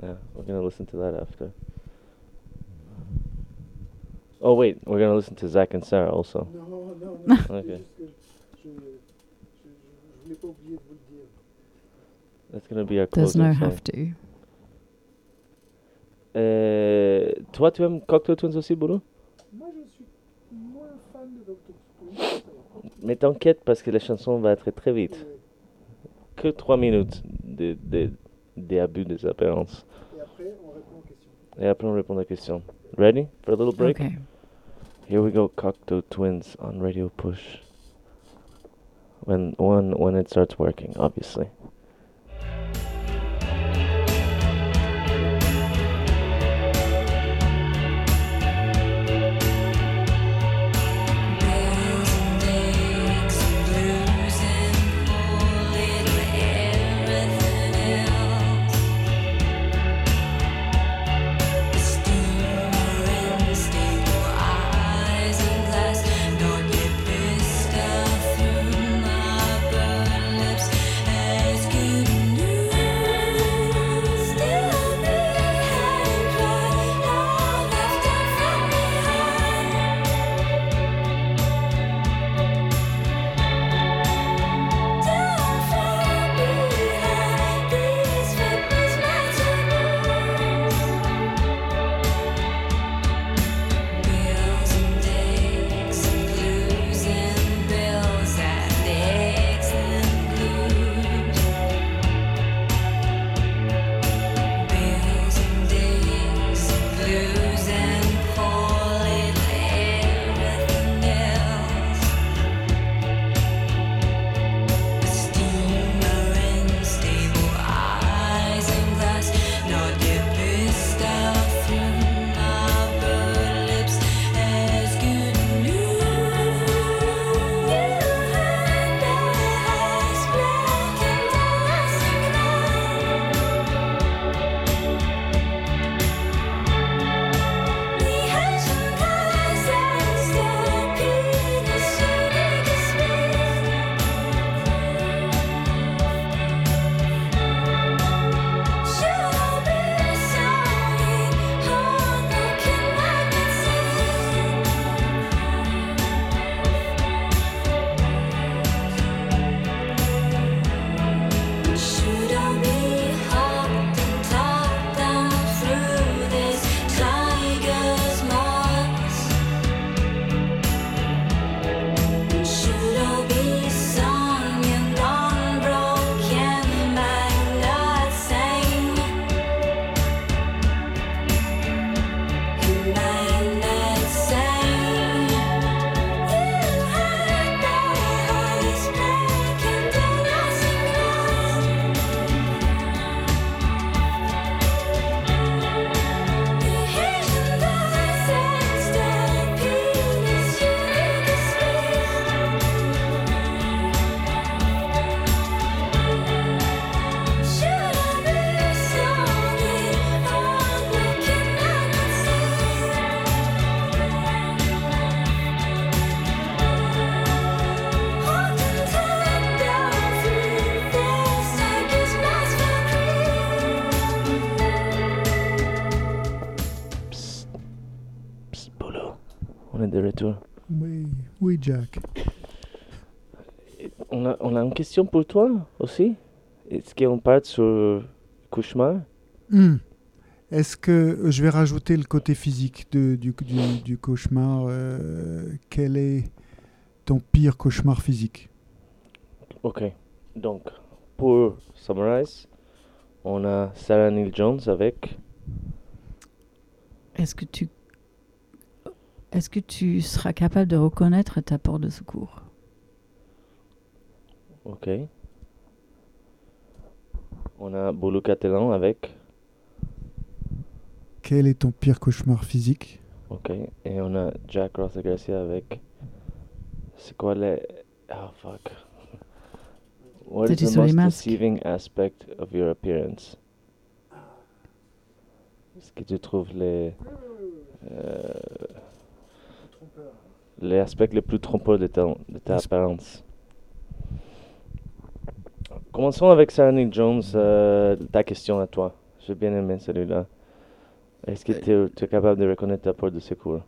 Yeah, Yeah, we're gonna listen to that after. Oh wait, we're gonna listen to Zach and Sarah also. Non, non, Ok. Je voulais pas oublier de vous le dire. That's gonna be our There's no song. have to. Euh, toi, tu aimes Cocteau Twins aussi, Boulot Moi, je suis moins fan de Dr. Mais t'inquiète parce que la chanson va être très vite. Que 3 minutes de, de, des abus des apparences. Et après, on répond aux questions. Et après, on répond. Ready? For a little break? Okay. Here we go, Cocteau Twins on Radio Push. When one when it starts working, obviously. Est de retour. Oui, oui, Jack. On a, on a une question pour toi aussi. Est-ce qu'on part sur cauchemar? Hmm. Est-ce que je vais rajouter le côté physique de- du, du- du cauchemar euh, Quel est ton pire cauchemar physique? Ok. Donc, pour summarize, on a Sarah Neil Jones avec. Est-ce que tu est-ce que tu seras capable de reconnaître ta porte de secours? Ok. On a Boulou Catalan avec. Quel est ton pire cauchemar physique? Ok. Et on a Jack Ross Garcia avec. C'est quoi les. Oh fuck. What is C'était the sur les most masques. deceiving aspect of your appearance? Est-ce que tu trouves les. euh, les aspects les plus trompeurs de ta, de ta apparence? Commençons avec Sarah Jones, euh, ta question à toi. J'ai bien aimé celui-là. Est-ce que Euh, tu es, capable de reconnaître ta porte de secours?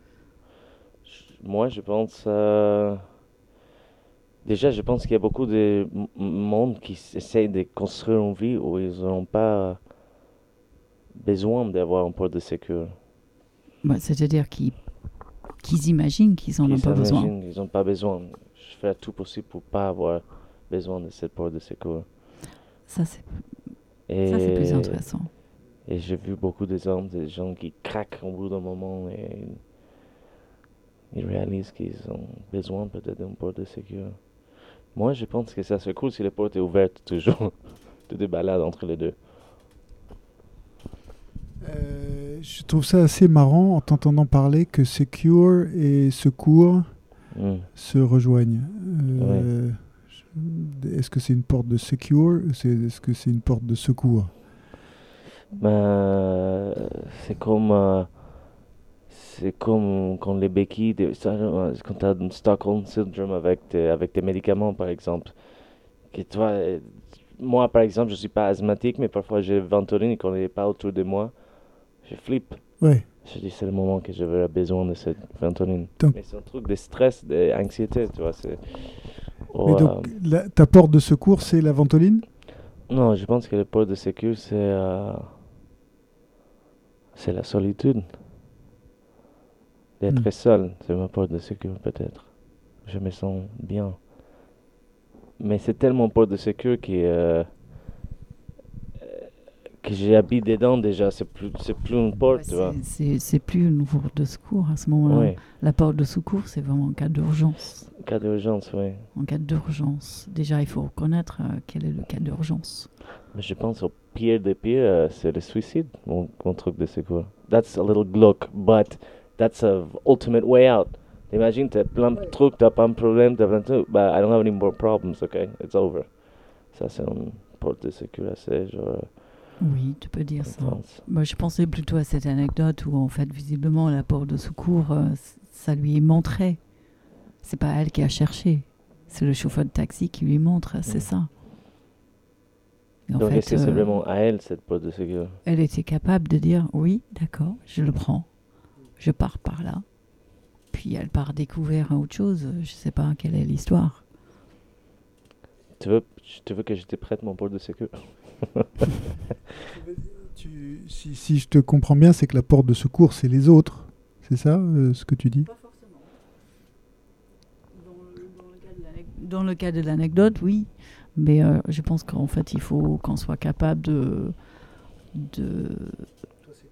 Je- Moi, je pense. euh, Déjà, je pense qu'il y a beaucoup de monde qui s- essayent de construire une vie où ils n'ont pas besoin d'avoir un porte de secours. Bah, C'est-à-dire qu'ils qu'ils imaginent qu'ils en ont pas besoin. Ils n'ont pas besoin. Je fais tout possible pour pas avoir besoin de cette porte de secours. Ça c'est Et, ça, c'est plus intéressant. et j'ai vu beaucoup d'exemples de gens qui craquent au bout d'un moment et ils réalisent qu'ils ont besoin peut-être d'une porte de secours. Moi, je pense que ça serait cool si la porte est ouverte toujours. de des balades entre les deux. Euh, Je trouve ça assez marrant en t'entendant parler que Secure et Secours Mm. se rejoignent. Euh, Est-ce que c'est une porte de Secure ou Est-ce que c'est une porte de secours? Ben, c'est comme, euh, c'est comme quand les béquilles, quand tu as un Stockholm syndrome avec tes, avec tes médicaments, par exemple. Que toi, moi, par exemple, je suis pas asthmatique, mais parfois j'ai Ventoline et quand il n'est pas autour de moi, je flippe. Ouais. Je dis, c'est le moment que j'aurais besoin de cette Ventoline. Donc- Mais c'est un truc de stress, d'anxiété, tu vois. C'est, Oh, Mais euh, donc, la- ta porte de secours, c'est la ventoline? Non, je pense que le port de sécurité, c'est euh, c'est la solitude. D'être Hmm. seul, c'est ma porte de sécurité peut-être. Je me sens bien. Mais c'est tellement porte de sécurité que, euh, euh, que j'habite dedans déjà. C'est plus, c'est plus une porte, tu vois. C'est- C'est plus une porte de secours à ce moment-là. Oui, La porte de secours, c'est vraiment en cas d'urgence. cas d'urgence, oui. En cas d'urgence. Déjà, il faut reconnaître euh, quel est le cas d'urgence. Mais je pense au pire des pires, euh, c'est le suicide, mon, mon truc de secours. That's a little glauque, but that's a ultimate way out. Imagine, t'as plein de trucs, t'as pas un problème, t'as plein de trucs. Bah, I don't have any more problems, okay? It's over. Ça, c'est une porte de sécurité assez, genre, Oui, tu peux dire ça. Moi, je pensais plutôt à cette anecdote où, en fait, visiblement, la porte de secours, euh, ça lui montrait. C'est pas elle qui a cherché. C'est le chauffeur de taxi qui lui montre, c'est Mm. ça. En Donc, est-ce que c'est euh, vraiment à elle, cette porte de sécurité? elle était capable de dire oui, d'accord, je le prends, je pars par là. Puis elle part découvrir autre chose. Je sais pas quelle est l'histoire. Tu veux, tu veux que je te prête mon porte de sécurité? Tu- si, si je te comprends bien, c'est que la porte de secours, c'est les autres. C'est ça euh, ce que tu dis? Pas forcément. Dans le cas de l'anecdote, oui. Mais euh, je pense qu'en fait, il faut qu'on soit capable de de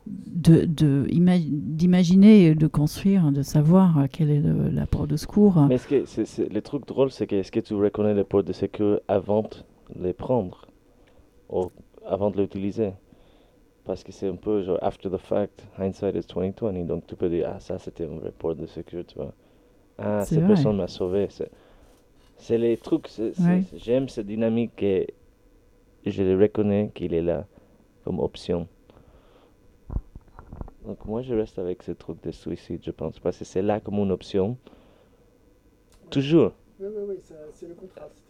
de- de ima- d'imaginer et de construire, de savoir euh, quel est le- l'apport de secours. Mais est-ce que, c'est, c'est- le truc drôle, c'est que est-ce que tu reconnais les portes de sécurité avant de les prendre? Ou avant de l'utiliser? Parce que c'est un peu genre after the fact, hindsight is 2020. Donc tu peux dire, ah, ça c'était une vraie porte de sécurité, tu vois. Ah, cette vrai. personne m'a sauvé. C'est, les trucs, Ouais. j'aime cette dynamique et je le reconnais qu'il est là comme option. Donc moi je reste avec ce truc de suicide, je pense, parce que c'est là comme une option. Toujours. Oui, oui, oui, c'est le contraste.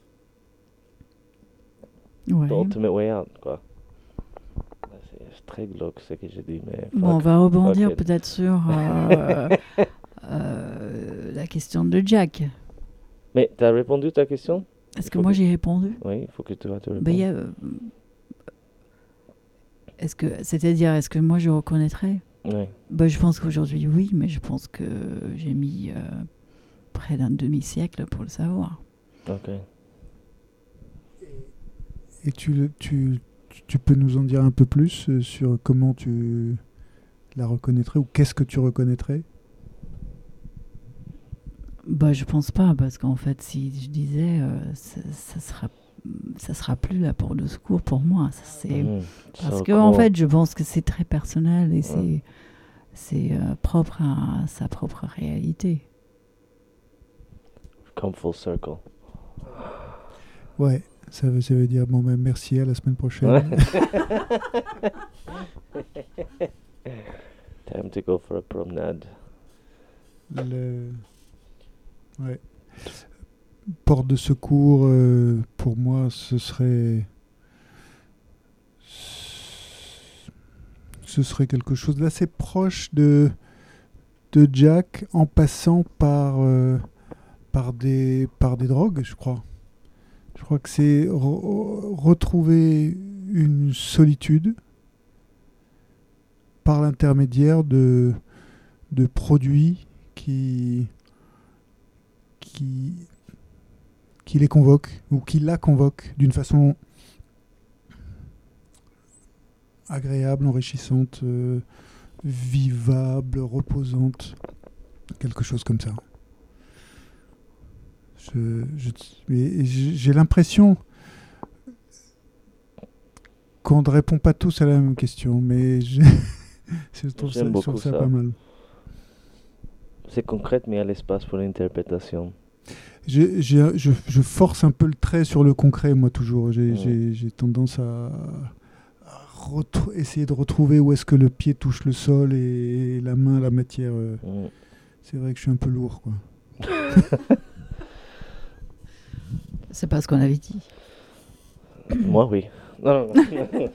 Ouais. The ultimate way out, quoi. C'est très glauque ce que j'ai dit, mais. Bon, on va rebondir peut-être sur euh, euh, question de Jack. Mais tu as répondu à ta question? Est-ce que moi que- j'ai répondu? Oui, il faut que tu vas te répondre. Ben, euh, Est-ce que, c'est-à-dire, est-ce que moi je reconnaîtrais? Oui. ben, Je pense qu'aujourd'hui oui, mais je pense que j'ai mis près d'un demi-siècle pour le savoir. Ok. Et tu, peux nous en dire un peu plus euh, sur comment tu la reconnaîtrais ou qu'est-ce que tu reconnaîtrais? Bah, je pense pas, parce qu'en fait, si je disais, euh, ça, ça sera, ça sera plus la porte de secours pour moi. Ça, c'est Mhm. parce que en fait, je pense que c'est très personnel et Ouais. c'est c'est euh, propre à sa propre réalité. Come full circle. Ouais, ça veut, ça veut dire bon ben merci à la semaine prochaine. Ouais. Time to go for a promenade. Le- ouais. Porte de secours, euh, pour moi, ce serait. Ce serait quelque chose d'assez proche de, de Jack en passant par, euh, par, des, par des drogues, je crois. Je crois que c'est re- retrouver une solitude par l'intermédiaire de, de produits qui, qui, qui les convoquent ou qui la convoquent d'une façon agréable, enrichissante, euh, vivable, reposante, quelque chose comme ça. Je- je- j'ai j'ai l'impression qu'on ne répond pas tous à la même question, mais je, je trouve, ça, je beaucoup ça ça. pas mal. C'est concret, mais il y a l'espace pour l'interprétation. J'ai- j'ai- je, je force un peu le trait sur le concret, moi, toujours. J'ai Ouais. j'ai- j'ai tendance à, essayer de retrouver où est-ce que le pied touche le sol et, la main la matière. euh. C'est vrai que je suis un peu lourd, quoi. C'est pas ce qu'on avait dit. Moi, oui. Non, non, non.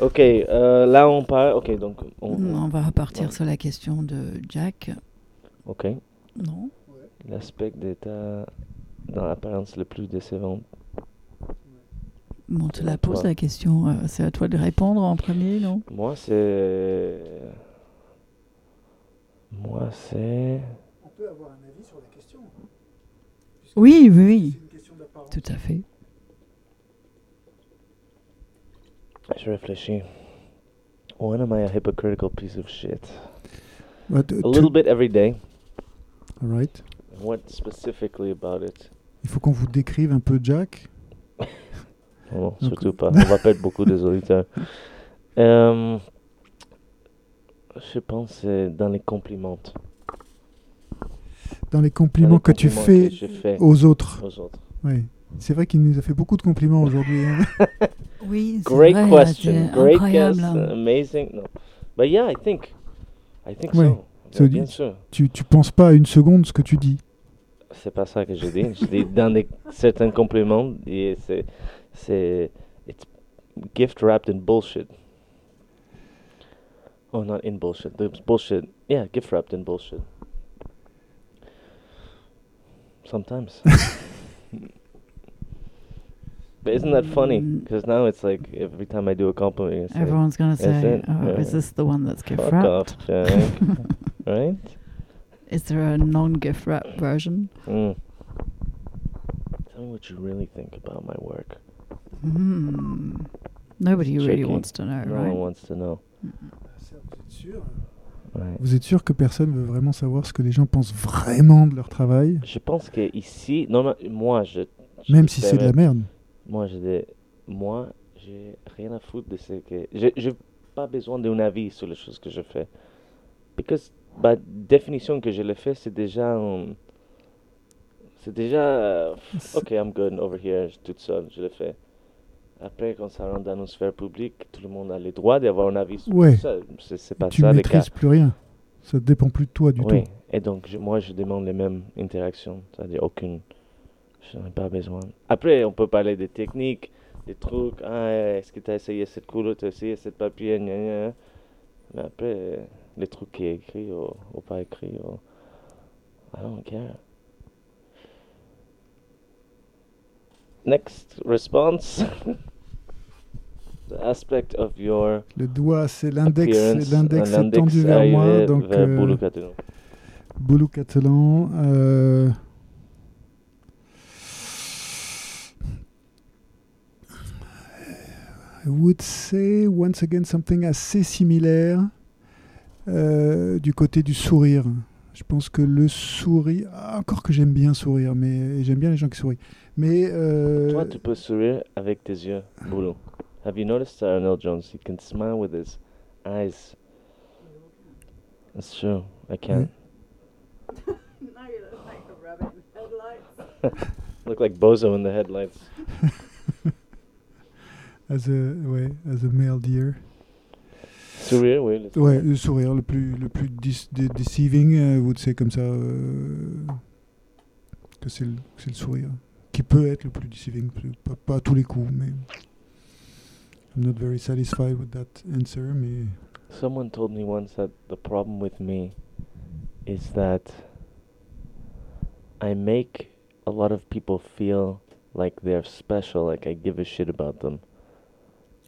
ok, euh, là on parle. Ok, donc. On, On va repartir ouais. sur la question de Jack. Ok. Non L'aspect d'état dans l'apparence le plus décevant. Bon, on te la pose toi. la question. euh, c'est à toi de répondre en premier, non? Moi, c'est. Moi, c'est. On peut avoir un avis sur la question. Oui, oui, oui. D'apparence. Tout à fait. Je réfléchis. When am I a hypocritical piece of shit? Ouais, tu- A little bit every day. Alright. What specifically about it? Il faut qu'on vous décrive un peu Jack. Non, Donc- surtout pas. On va perdre beaucoup des auditeurs. Euh, je pense que c'est dans les compliments. Dans les Dans compliments les que tu compliments fais que fais aux autres. aux autres. Ouais. C'est vrai qu'il nous a fait beaucoup de compliments aujourd'hui. hein. Oui, c'est Great vrai, question. c'est Great guest. Amazing. No. But yeah, I think. I think Ouais. so. Bien sûr. tu, tu penses pas à une seconde ce que tu dis. C'est pas ça que je dis. Je dis dans des, certains compliments, et c'est, c'est, it's gift wrapped in bullshit. Oh, not in bullshit. There's bullshit. Yeah, gift wrapped in bullshit. Sometimes. but isn't that funny? Mm. Because now it's like every time I do a compliment, you say, Everyone's going to Is say, it? oh, Yeah. is this the one that's gift "Fuck wrapped? off, Jack." right? Is there a non-gift wrap version? Mm. Tell me what you really think about my work. Hmm. Nobody really wants to know, No right? one wants to know. Ouais. Vous êtes sûr que personne veut vraiment savoir ce que les gens pensent vraiment de leur travail, Je pense que ici, non, non, moi, je. je même si c'est de la merde Moi, j'ai des- moi, j'ai rien à foutre de ce que. J'ai pas besoin d'un avis sur les choses que je fais. Parce que, par définition que je le fais, c'est déjà. c'est déjà. ok, I'm good over here, toute seule, je le fais. Après, quand ça rentre dans une sphère publique, tout le monde a le droit d'avoir un avis sur Ouais. ça. C'est pas Tu ça cas. maîtrises plus rien. Ça ne dépend plus de toi du Oui, tout. et donc je- moi je demande les mêmes interactions, c'est-à-dire aucune. Je n'en ai pas besoin. Après, on peut parler des techniques, des trucs. Ah, est-ce que tu as essayé cette couleur, tu as essayé cette papier, gna, gna. Mais après, les trucs qui est écrit ou, ou pas écrit, ou- I don't care. Next response. the aspect of your Le doigt, c'est l'index, l'index tendu vers moi, donc vers euh, Boulou Catalan. Boulou Catalan. euh, I would say once again something assez similaire euh, du côté du sourire. Je pense que le sourire, encore que j'aime bien sourire, mais j'aime bien les gens qui sourient. Mais euh, Toi, tu peux sourire avec tes yeux, Boulou. Have you noticed that Arnold Jones? He can smile with his eyes? That's true. I can't. Look like Bozo in the headlights. as a ouais, as a male deer. Sourire, oui. let's- Ouais, le sourire le plus le plus de- deceiving, euh, would say comme ça euh, que c'est le, c'est le sourire qui peut être le plus deceiving, pas, pas à tous les coups, mais I'm not very satisfied with that answer, mais Someone told me once that the problem with me is that I make a lot of people feel like they're special, like I give a shit about them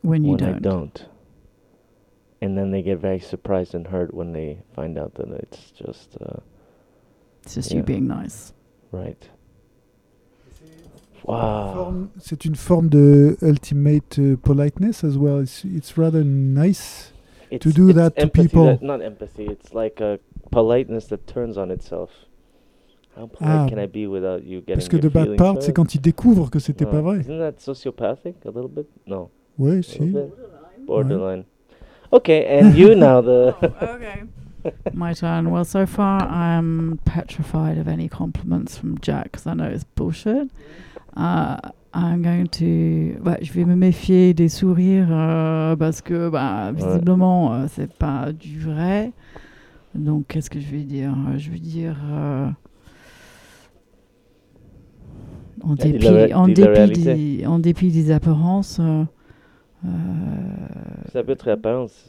When you when don't. don't. And then they get very surprised and hurt when they find out that it's just uh, It's just Yeah. you being nice. right. Wow. Forme- c'est une forme de ultimate uh, politeness as well. It's, it's rather nice. It's, do it's that to people. that- not empathy. It's like a politeness that turns on itself. How polite Ah, can I be without you getting Parce que your the bad part, c'est hurt? quand ils découvrent que c'était No. pas vrai. Isn't that sociopathic a little bit? No. Ouais, si. Borderline. Okay, and you now the. okay. My turn. Well, so far I'm petrified of any compliments from Jack because I know it's bullshit. Uh, I'm going to. Ouais, je vais me méfier des sourires euh, parce que bah, visiblement euh, c'est pas du vrai. Donc qu'est-ce que je vais dire? Je vais dire. euh, en dépit, en, dépit des, en dépit des apparences. Euh, Ça peut être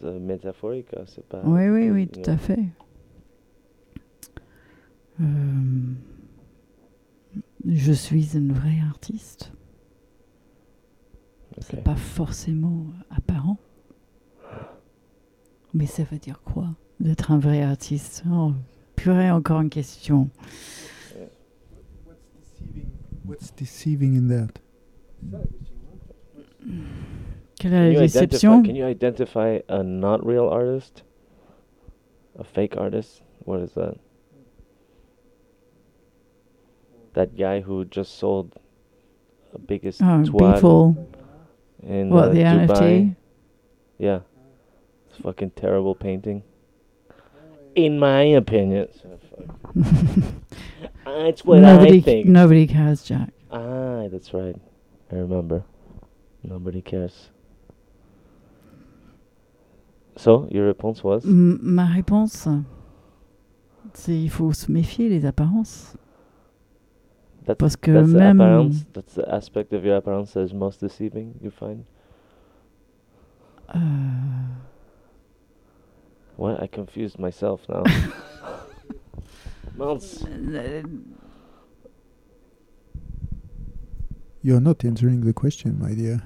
euh, métaphorique, hein, c'est pas. oui, oui, oui, tout à fait. Euh, je suis une vraie artiste. know, C'est okay. pas forcément apparent. Mais ça veut dire quoi D'être un vrai artiste? Oh, Purée, encore une question. What's deceiving in that? Quelle Can est you, identify, déception can you identify a not real artist? A fake artist? What is that? That guy who just sold the biggest Oh, twat Beeple. in What, uh, the Dubai. NFT Yeah. It's fucking terrible painting. In my opinion. So fuck. Uh, it's what nobody, I think. nobody cares, Jack. Ah, that's right. I remember. Nobody cares. So, your response was? M- ma réponse, c'est il faut se méfier des apparences. That's, Parce que that's the même- apparence. That's the aspect of your apparence that is most deceiving. You find? Euh, What? I confused myself now. Mounts. You're not answering the question, my dear.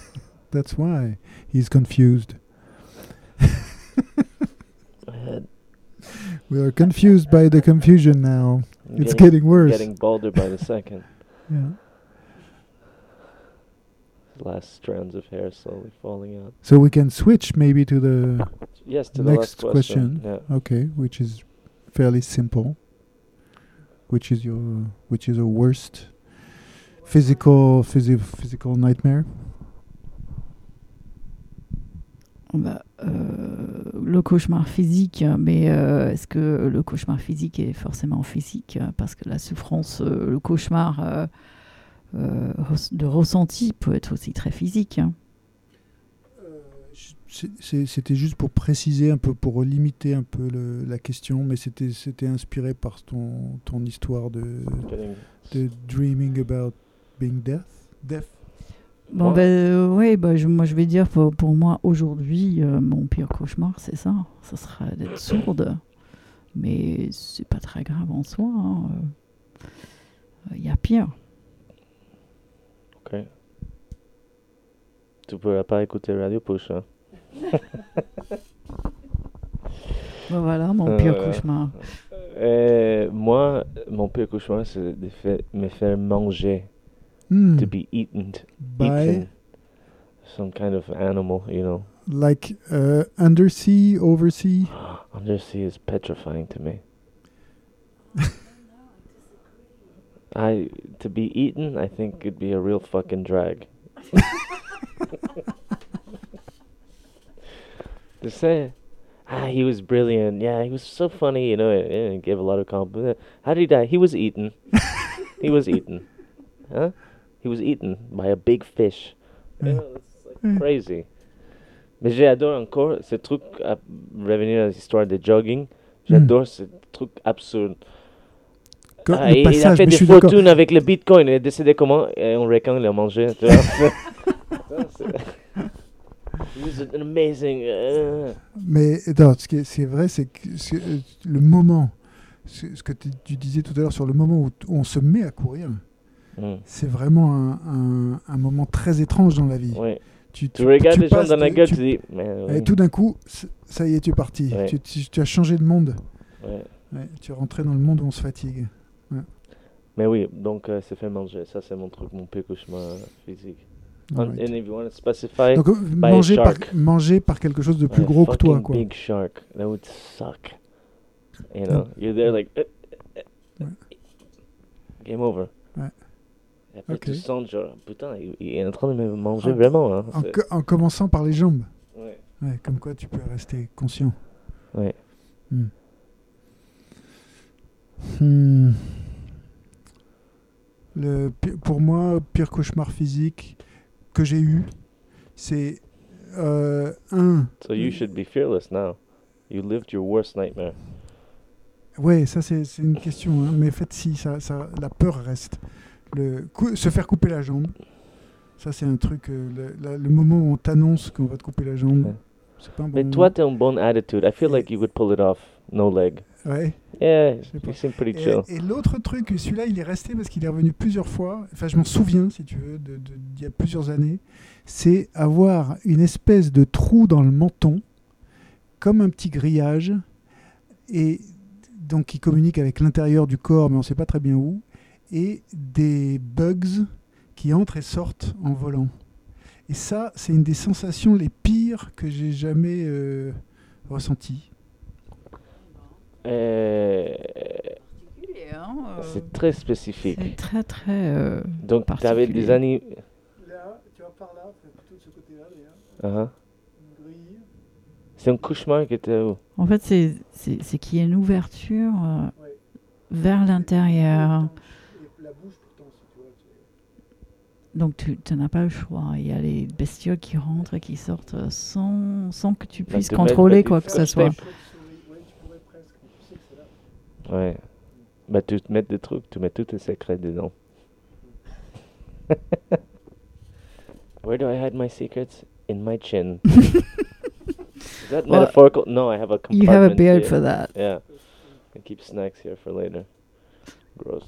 That's why he's confused. My head. We are confused by the confusion now. It's getting worse. Getting bolder by the second. Yeah. Last strands of hair slowly falling out. So we can switch maybe to the Yes, to the Next last question. question. Yeah. okay, which is fairly simple. Which is your which is your worst physical physi- physical nightmare? Bah, euh, le cauchemar physique, mais euh, est-ce que le cauchemar physique est forcément physique? Parce que la souffrance, euh, le cauchemar euh, euh, de ressenti peut être aussi très physique. hein. C'était juste pour préciser un peu, pour limiter un peu le- la question, mais c'était inspiré par ton, ton histoire de, dreaming about being deaf. Deaf? Bon, Ouais. ben, euh, ouais, bah, je, moi je vais dire pour, pour moi aujourd'hui, euh, mon pire cauchemar, c'est ça. Ce serait d'être sourde. Mais c'est pas très grave en soi. hein, euh. Il y a pire. Ok. Tu pourras pas écouter Radio Push, hein? Ben voilà, mon pire cauchemar. Moi, mon pire cauchemar, c'est de me faire manger, Hmm. to be eaten, By, eaten. Some kind of animal, you know. like, uh, undersea, oversea. Undersea is petrifying to me. I to be eaten, I think it'd be a real fucking drag. to say, ah, he was brilliant. Yeah, he was so funny. You know, and, and gave a lot of compliments. How did he die? He was eaten. he was eaten. Huh? He was eaten by a big fish. You Mm. know, it's like Mm. crazy. Mais j'adore encore ce truc, à revenir à l'histoire de jogging, j'adore ce truc absurde. Comme Ah, il, il a passage, fait des fortunes avec le bitcoin, il est décédé comment? Et un requin l'a mangé. Tu vois amazing. uh, Mais non, ce qui est, vrai, c'est que euh, le moment, ce que tu disais tout à l'heure sur le moment où on se met à courir, mm, c'est vraiment un, un- un moment très étrange dans la vie. ouais. Tu, Tu regardes tu les gens dans la gueule, tu- tu dis. Mais, et oui, tout d'un coup, ça y est, tu es parti. Ouais. Tu, tu- tu as changé de monde. ouais. Tu es rentré dans le monde où on se fatigue. Mais oui, donc euh, c'est fait manger. Ça, c'est mon truc, mon pire cauchemar physique. And, Alright. and if you want to specify, Donc, euh, by a manger par, shark. manger par quelque chose de plus a gros que toi. Quoi. big shark, that would suck. You know, you're there like. uh, uh, uh. Game over. Ouais. Et après, tu Ok. sens genre, putain, il, il est en train de me manger En- vraiment. Hein. En, co- en commençant par les jambes. Ouais. Ouais, comme quoi tu peux rester conscient. Ouais. Hmm. Hmm. Le, pour moi, pire cauchemar physique que j'ai eu, c'est euh, un. So you should be fearless now. You lived your worst nightmare. Ouais, ça c'est c'est une question, hein, mais en fait, si, ça, ça, la peur reste. Le, se faire couper la jambe, ça c'est un truc. euh, le, la- le moment où on t'annonce qu'on va te couper la jambe, c'est pas un bon Mais moment. toi, t'as une bonne attitude. I feel like you would pull it off. No leg. Ouais. Yeah, you seem pretty Et, chill. et l'autre truc, celui-là, il est resté parce qu'il est revenu plusieurs fois. Enfin, je m'en souviens, si tu veux, de- de- d'il y a plusieurs années. C'est avoir une espèce de trou dans le menton, comme un petit grillage, et donc qui communique avec l'intérieur du corps, mais on ne sait pas très bien où, et des bugs qui entrent et sortent en volant. Et ça, c'est une des sensations les pires que j'ai jamais euh, ressenties. Euh, hein, c'est très spécifique. C'est très très. euh, Donc, tu avais des années. Là, tu vois par là, plutôt de ce côté-là, une grille. C'est un cauchemar qui était où? En fait, c'est qu'il y a une ouverture euh, Ouais. vers l'intérieur. Et la bouche, pourtant, si tu vois. Donc tu n'as pas le choix. Il y a les bestioles qui rentrent et qui sortent sans, sans que tu Bah, puisses contrôler quoi que ce soit. Ouais. Bah, tu te mets des trucs, tu mets tous tes secrets dedans. Where do I hide my secrets? In my chin. Is that Well, metaphorical? No, I have a You have a compartment beard here. for that. Yeah. I keep snacks here for later. Gross.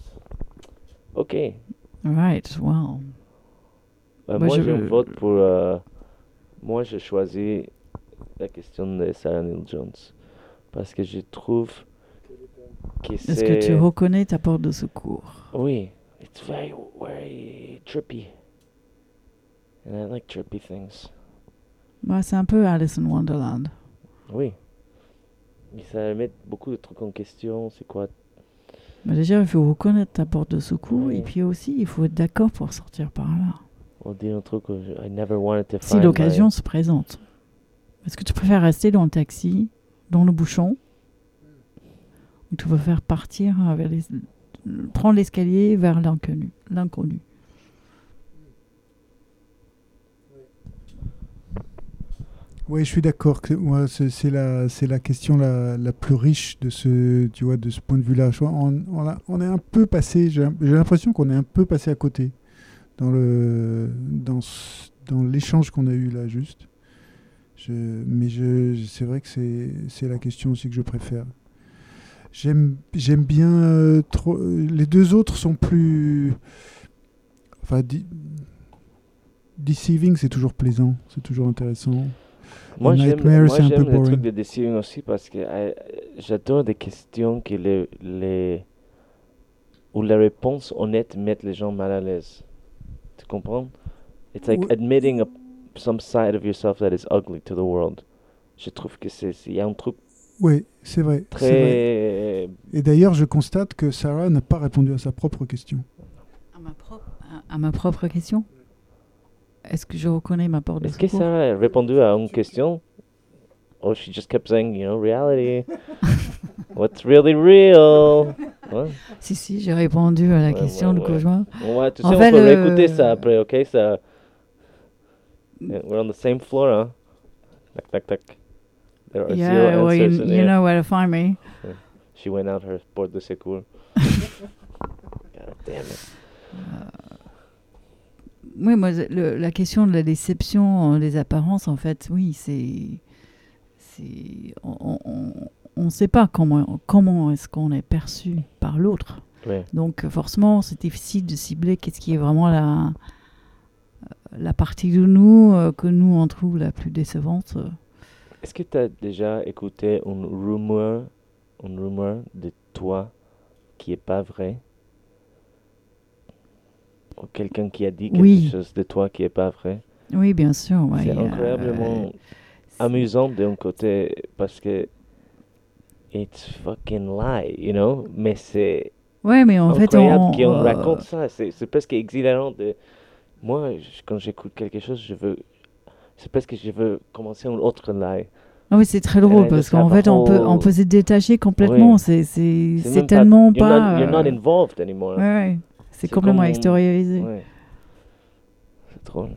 Ok. Right, wow. Bah, Moi, moi, je je vote pour. euh, moi, je choisis la question de Sarah Neil Jones. Parce que je trouve que c'est. Est-ce que tu reconnais ta porte de secours? Oui. It's very, very trippy. And I like trippy things. Bah, C'est un peu Alice in Wonderland. Oui. Mais ça met beaucoup de trucs en question. C'est quoi? Mais déjà, il faut reconnaître ta porte de secours Oui. et puis aussi, il faut être d'accord pour sortir par là. On dit un truc que je- I never wanted to Si l'occasion my- se présente. Est-ce que tu préfères rester dans le taxi, dans le bouchon, ou tu préfères partir vers les... prendre l'escalier vers l'inconnu L'inconnu? Oui, je suis d'accord. que moi, c'est c'est la, c'est la question la, la plus riche de ce, tu vois, de ce point de vue-là. On, on, a- on est un peu passé. J'ai j'ai l'impression qu'on est un peu passé à côté dans le, dans, dans l'échange qu'on a eu là, juste. Je, mais je, c'est vrai que c'est, c'est la question aussi que je préfère. J'aime j'aime bien. euh, trop, les deux autres sont plus. Enfin, di- Deceiving, c'est toujours plaisant, c'est toujours intéressant. Moi, j'aime boring. trucs de Deceiving aussi parce que euh, j'adore des questions que les, les, où les réponses honnêtes mettent les gens mal à l'aise. Tu comprends? It's like Ouais. admitting a, some side of yourself that is ugly to the world. Je trouve que c'est, c'est- il y a un truc Oui, c'est vrai. c'est vrai. très. Et d'ailleurs, je constate que Sarah n'a pas répondu à sa propre question. À ma propre, à, à ma propre question? Est-ce que je reconnais ma porte de Est-ce que Sarah a répondu à une question? Or she just kept saying, you know, reality. What's really real? Ouais. Si, si, j'ai répondu à la Ouais, question ouais, du conjoint. Ouais, tu En sais, fait, on peut le- réécouter ça après, ok? Ça... We're on the same floor, hein? Tac, tac, tac. There are Yeah, zero well, you, in you know where to find me. She went out her porte de secours. God damn it. Oui, moi, le- la question de la déception, euh, des apparences, en fait, oui, c'est. c'est on ne sait pas comment, comment est-ce qu'on est perçu par l'autre. Ouais. Donc, euh, forcément, c'est difficile de cibler qu'est-ce qui est vraiment la, la partie de nous euh, que nous, on trouve la plus décevante. euh. Est-ce que tu as déjà écouté une rumeur, une rumeur de toi qui est pas vrai? Ou quelqu'un qui a dit quelque Oui. chose de toi qui est pas vrai? Oui, bien sûr. ouais, C'est euh, incroyablement amusant d'un côté parce que it's fucking lie, you know? Mais c'est Ouais, mais en fait, on, euh, raconte ça. C'est presque exhilarant de... Moi, je- quand j'écoute quelque chose, je veux... C'est parce que je veux commencer un autre lie. Ah oui, c'est très drôle parce qu'en fait, on peut, on peut se détacher complètement. Oui. C'est tellement you're pas. Not, you're not euh, involved anymore. ouais, ouais. C'est C'est complètement comme- extériorisé. Ouais. C'est drôle.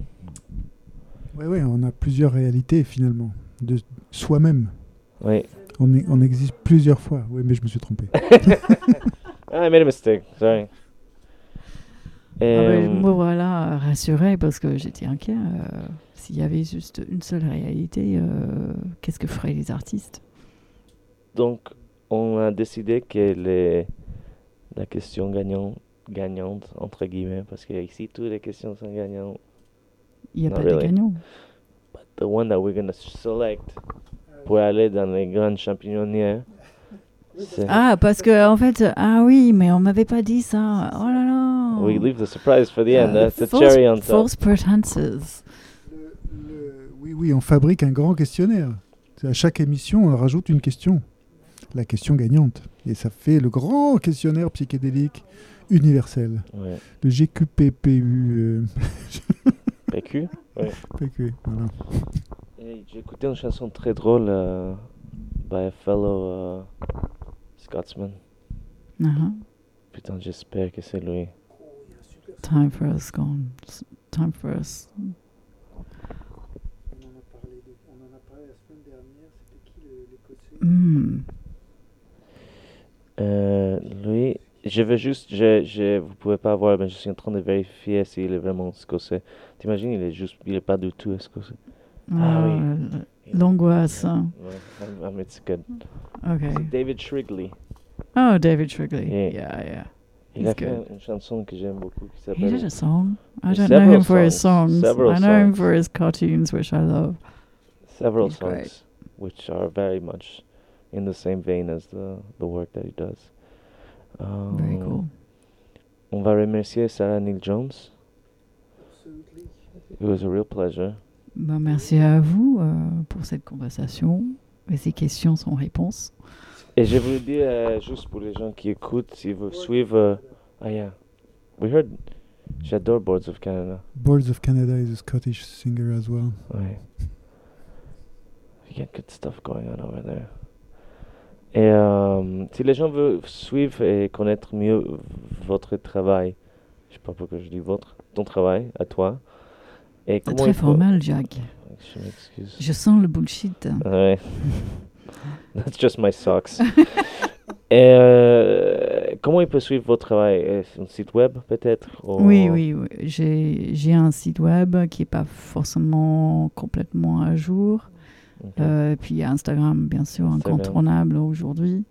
Oui, oui, on a plusieurs réalités finalement, de soi-même. Oui. On, est- on existe plusieurs fois. Oui, mais je me suis trompé. Ah, I made a mistake. Sorry. Ah ben, Euh, me voilà rassurée parce que j'étais inquiet. euh, S'il y avait juste une seule réalité, euh, qu'est-ce que feraient les artistes? Donc, on a décidé que les, la question gagnant, gagnante, entre guillemets, parce que ici, toutes les questions sont gagnantes. Il n'y a Not pas really. de gagnant. But the one that we're going to select pour aller dans les grandes champignonnières. Ah, parce que en fait, ah oui, mais on m'avait pas dit ça. Oh là là. We leave the surprise for the end. Euh, That's the false- cherry on top. False pretenses. Oui, oui, on fabrique un grand questionnaire. À chaque émission, on rajoute une question. La question gagnante. Et ça fait le grand questionnaire psychédélique universel. Ouais. Le GQPPU. PQ. euh, PQ, voilà. J'ai écouté une chanson très drôle euh, by a fellow euh, Scotsman. Uh-huh. Putain, j'espère que c'est lui. Time for us gone. Time for us. Hmm. Euh, lui, je veux juste, je, je, vous pouvez pas voir, mais je suis en train de vérifier s'il est vraiment écossais. T'imagines, il est juste, il est pas du tout écossais. Ah oui. L'angoisse. Ouais, it's good. Ok. C'est David Shrigley. Oh, David Shrigley. Yeah. Yeah, yeah. Il He's a fait good. une chanson que j'aime beaucoup qui He did a song? I don't know him for his songs, several I know him for his cartoons, which I love. several He's great. songs, which are very much in the same vein as the, the work that he does. Very Euh, cool. On va remercier Sarah Neil Jones. It was a real pleasure. Ben, merci à vous euh, pour cette conversation et ces questions sans réponse. Et je voulais dire, euh, juste pour les gens qui écoutent, si vous suivez... euh, ah yeah, we heard... J'adore Boards of Canada. Boards of Canada is a Scottish singer as well. Ouais. You get good stuff going on over there. Et euh, si les gens veulent suivre et connaître mieux votre travail, je sais pas pourquoi je dis votre, ton travail, à toi. Et C'est très formel, Jack. Je m'excuse. Je sens le bullshit. Ouais. That's just my socks. Et euh, comment il peut suivre votre travail? Est-ce Un site web peut-être? Ou- Oui, oui, oui. J'ai j'ai un site web qui n'est pas forcément complètement à jour. Ok. Euh, puis Instagram, bien sûr, Instagram. incontournable aujourd'hui.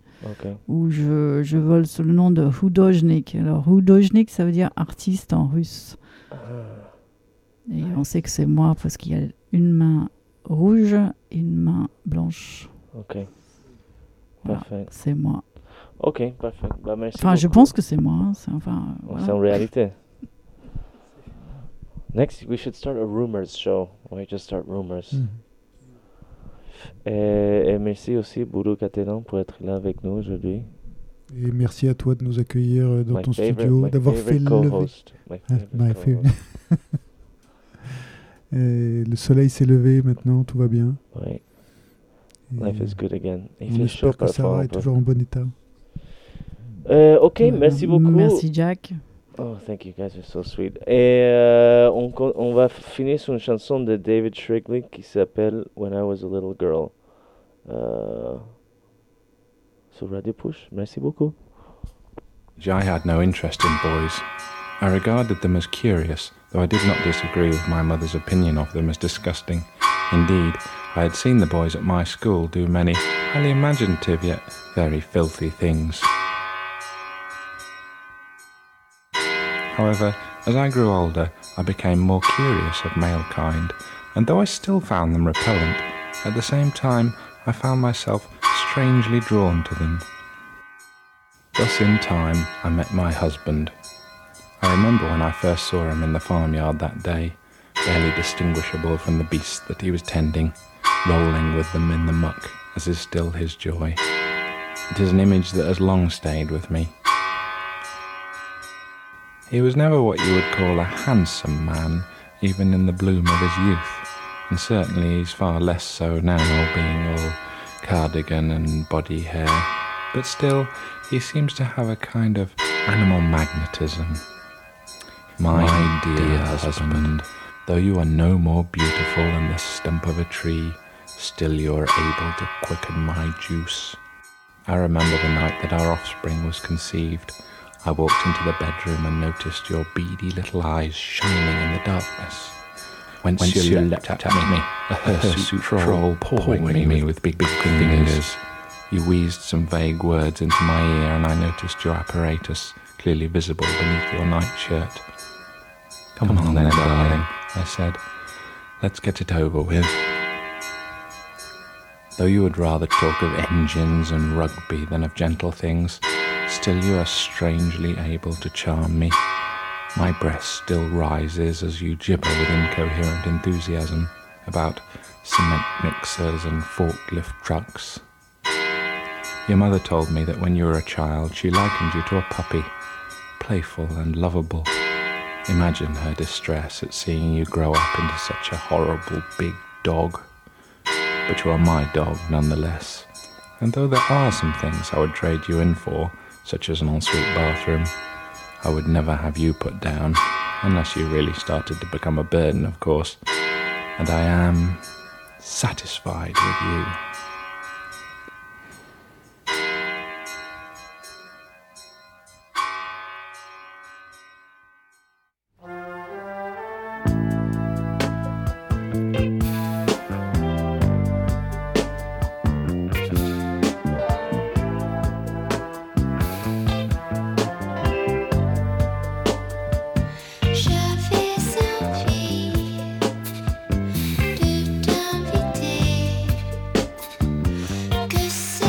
Où je, je vole sous le nom de hudojnik. Alors, hudojnik, ça veut dire artiste en russe. Et on sait que c'est moi parce qu'il y a une main rouge et une main blanche. Ok. Voilà, Parfait. c'est moi. Ok, parfait. Bah, merci Enfin, je pense que c'est moi. hein, c'est- Enfin, voilà. C'est en réalité. Next, we should start a rumors show. We just start rumors. Mhm. Et, et merci aussi, Boulou Catalan, pour être là avec nous aujourd'hui. Et merci à toi de nous accueillir euh, dans My ton favorite- studio, d'avoir fait favorite lever. Ah. Et le soleil s'est levé maintenant, tout va bien. Oui, life is good again. Il on espère que Sarah est toujours en bon état. Euh, ok, merci beaucoup. Merci, Jack. Oh, thank you guys, you're so sweet. Et euh, on, on va finir sur une chanson de David Shrigley qui s'appelle When I Was a Little Girl. Euh, sur Radio Push. Merci beaucoup. I had no interest in boys. I regarded them as curious, though I did not disagree with my mother's opinion of them as disgusting. Indeed, I had seen the boys at my school do many highly imaginative yet very filthy things. However, as I grew older, I became more curious of male kind, and though I still found them repellent, at the same time I found myself strangely drawn to them. Thus, in time, I met my husband. I remember when I first saw him in the farmyard that day, barely distinguishable from the beasts that he was tending, rolling with them in the muck, as is still his joy. It is an image that has long stayed with me. He was never what you would call a handsome man, even in the bloom of his youth, and certainly he's far less so now, being all cardigan and body hair. But still, he seems to have a kind of animal magnetism. My, dear, husband, though you are no more beautiful than the stump of a tree, still you are able to quicken my juice. I remember the night that our offspring was conceived. I walked into the bedroom and noticed your beady little eyes shining in the darkness. Whence, Whence you, you leapt leapt at me, a hirsute troll pawing me with big, big fingers. You wheezed some vague words into my ear, and I noticed your apparatus clearly visible beneath your nightshirt. Come, on, then, darling, I said. Let's get it over with. Though you would rather talk of engines and rugby than of gentle things, still you are strangely able to charm me. My breast still rises as you gibber with incoherent enthusiasm about cement mixers and forklift trucks. Your mother told me that when you were a child, she likened you to a puppy, playful and lovable. Imagine her distress at seeing you grow up into such a horrible big dog. But you are my dog nonetheless. And though there are some things I would trade you in for, such as an ensuite bathroom, I would never have you put down, unless you really started to become a burden, of course. And I am satisfied with you.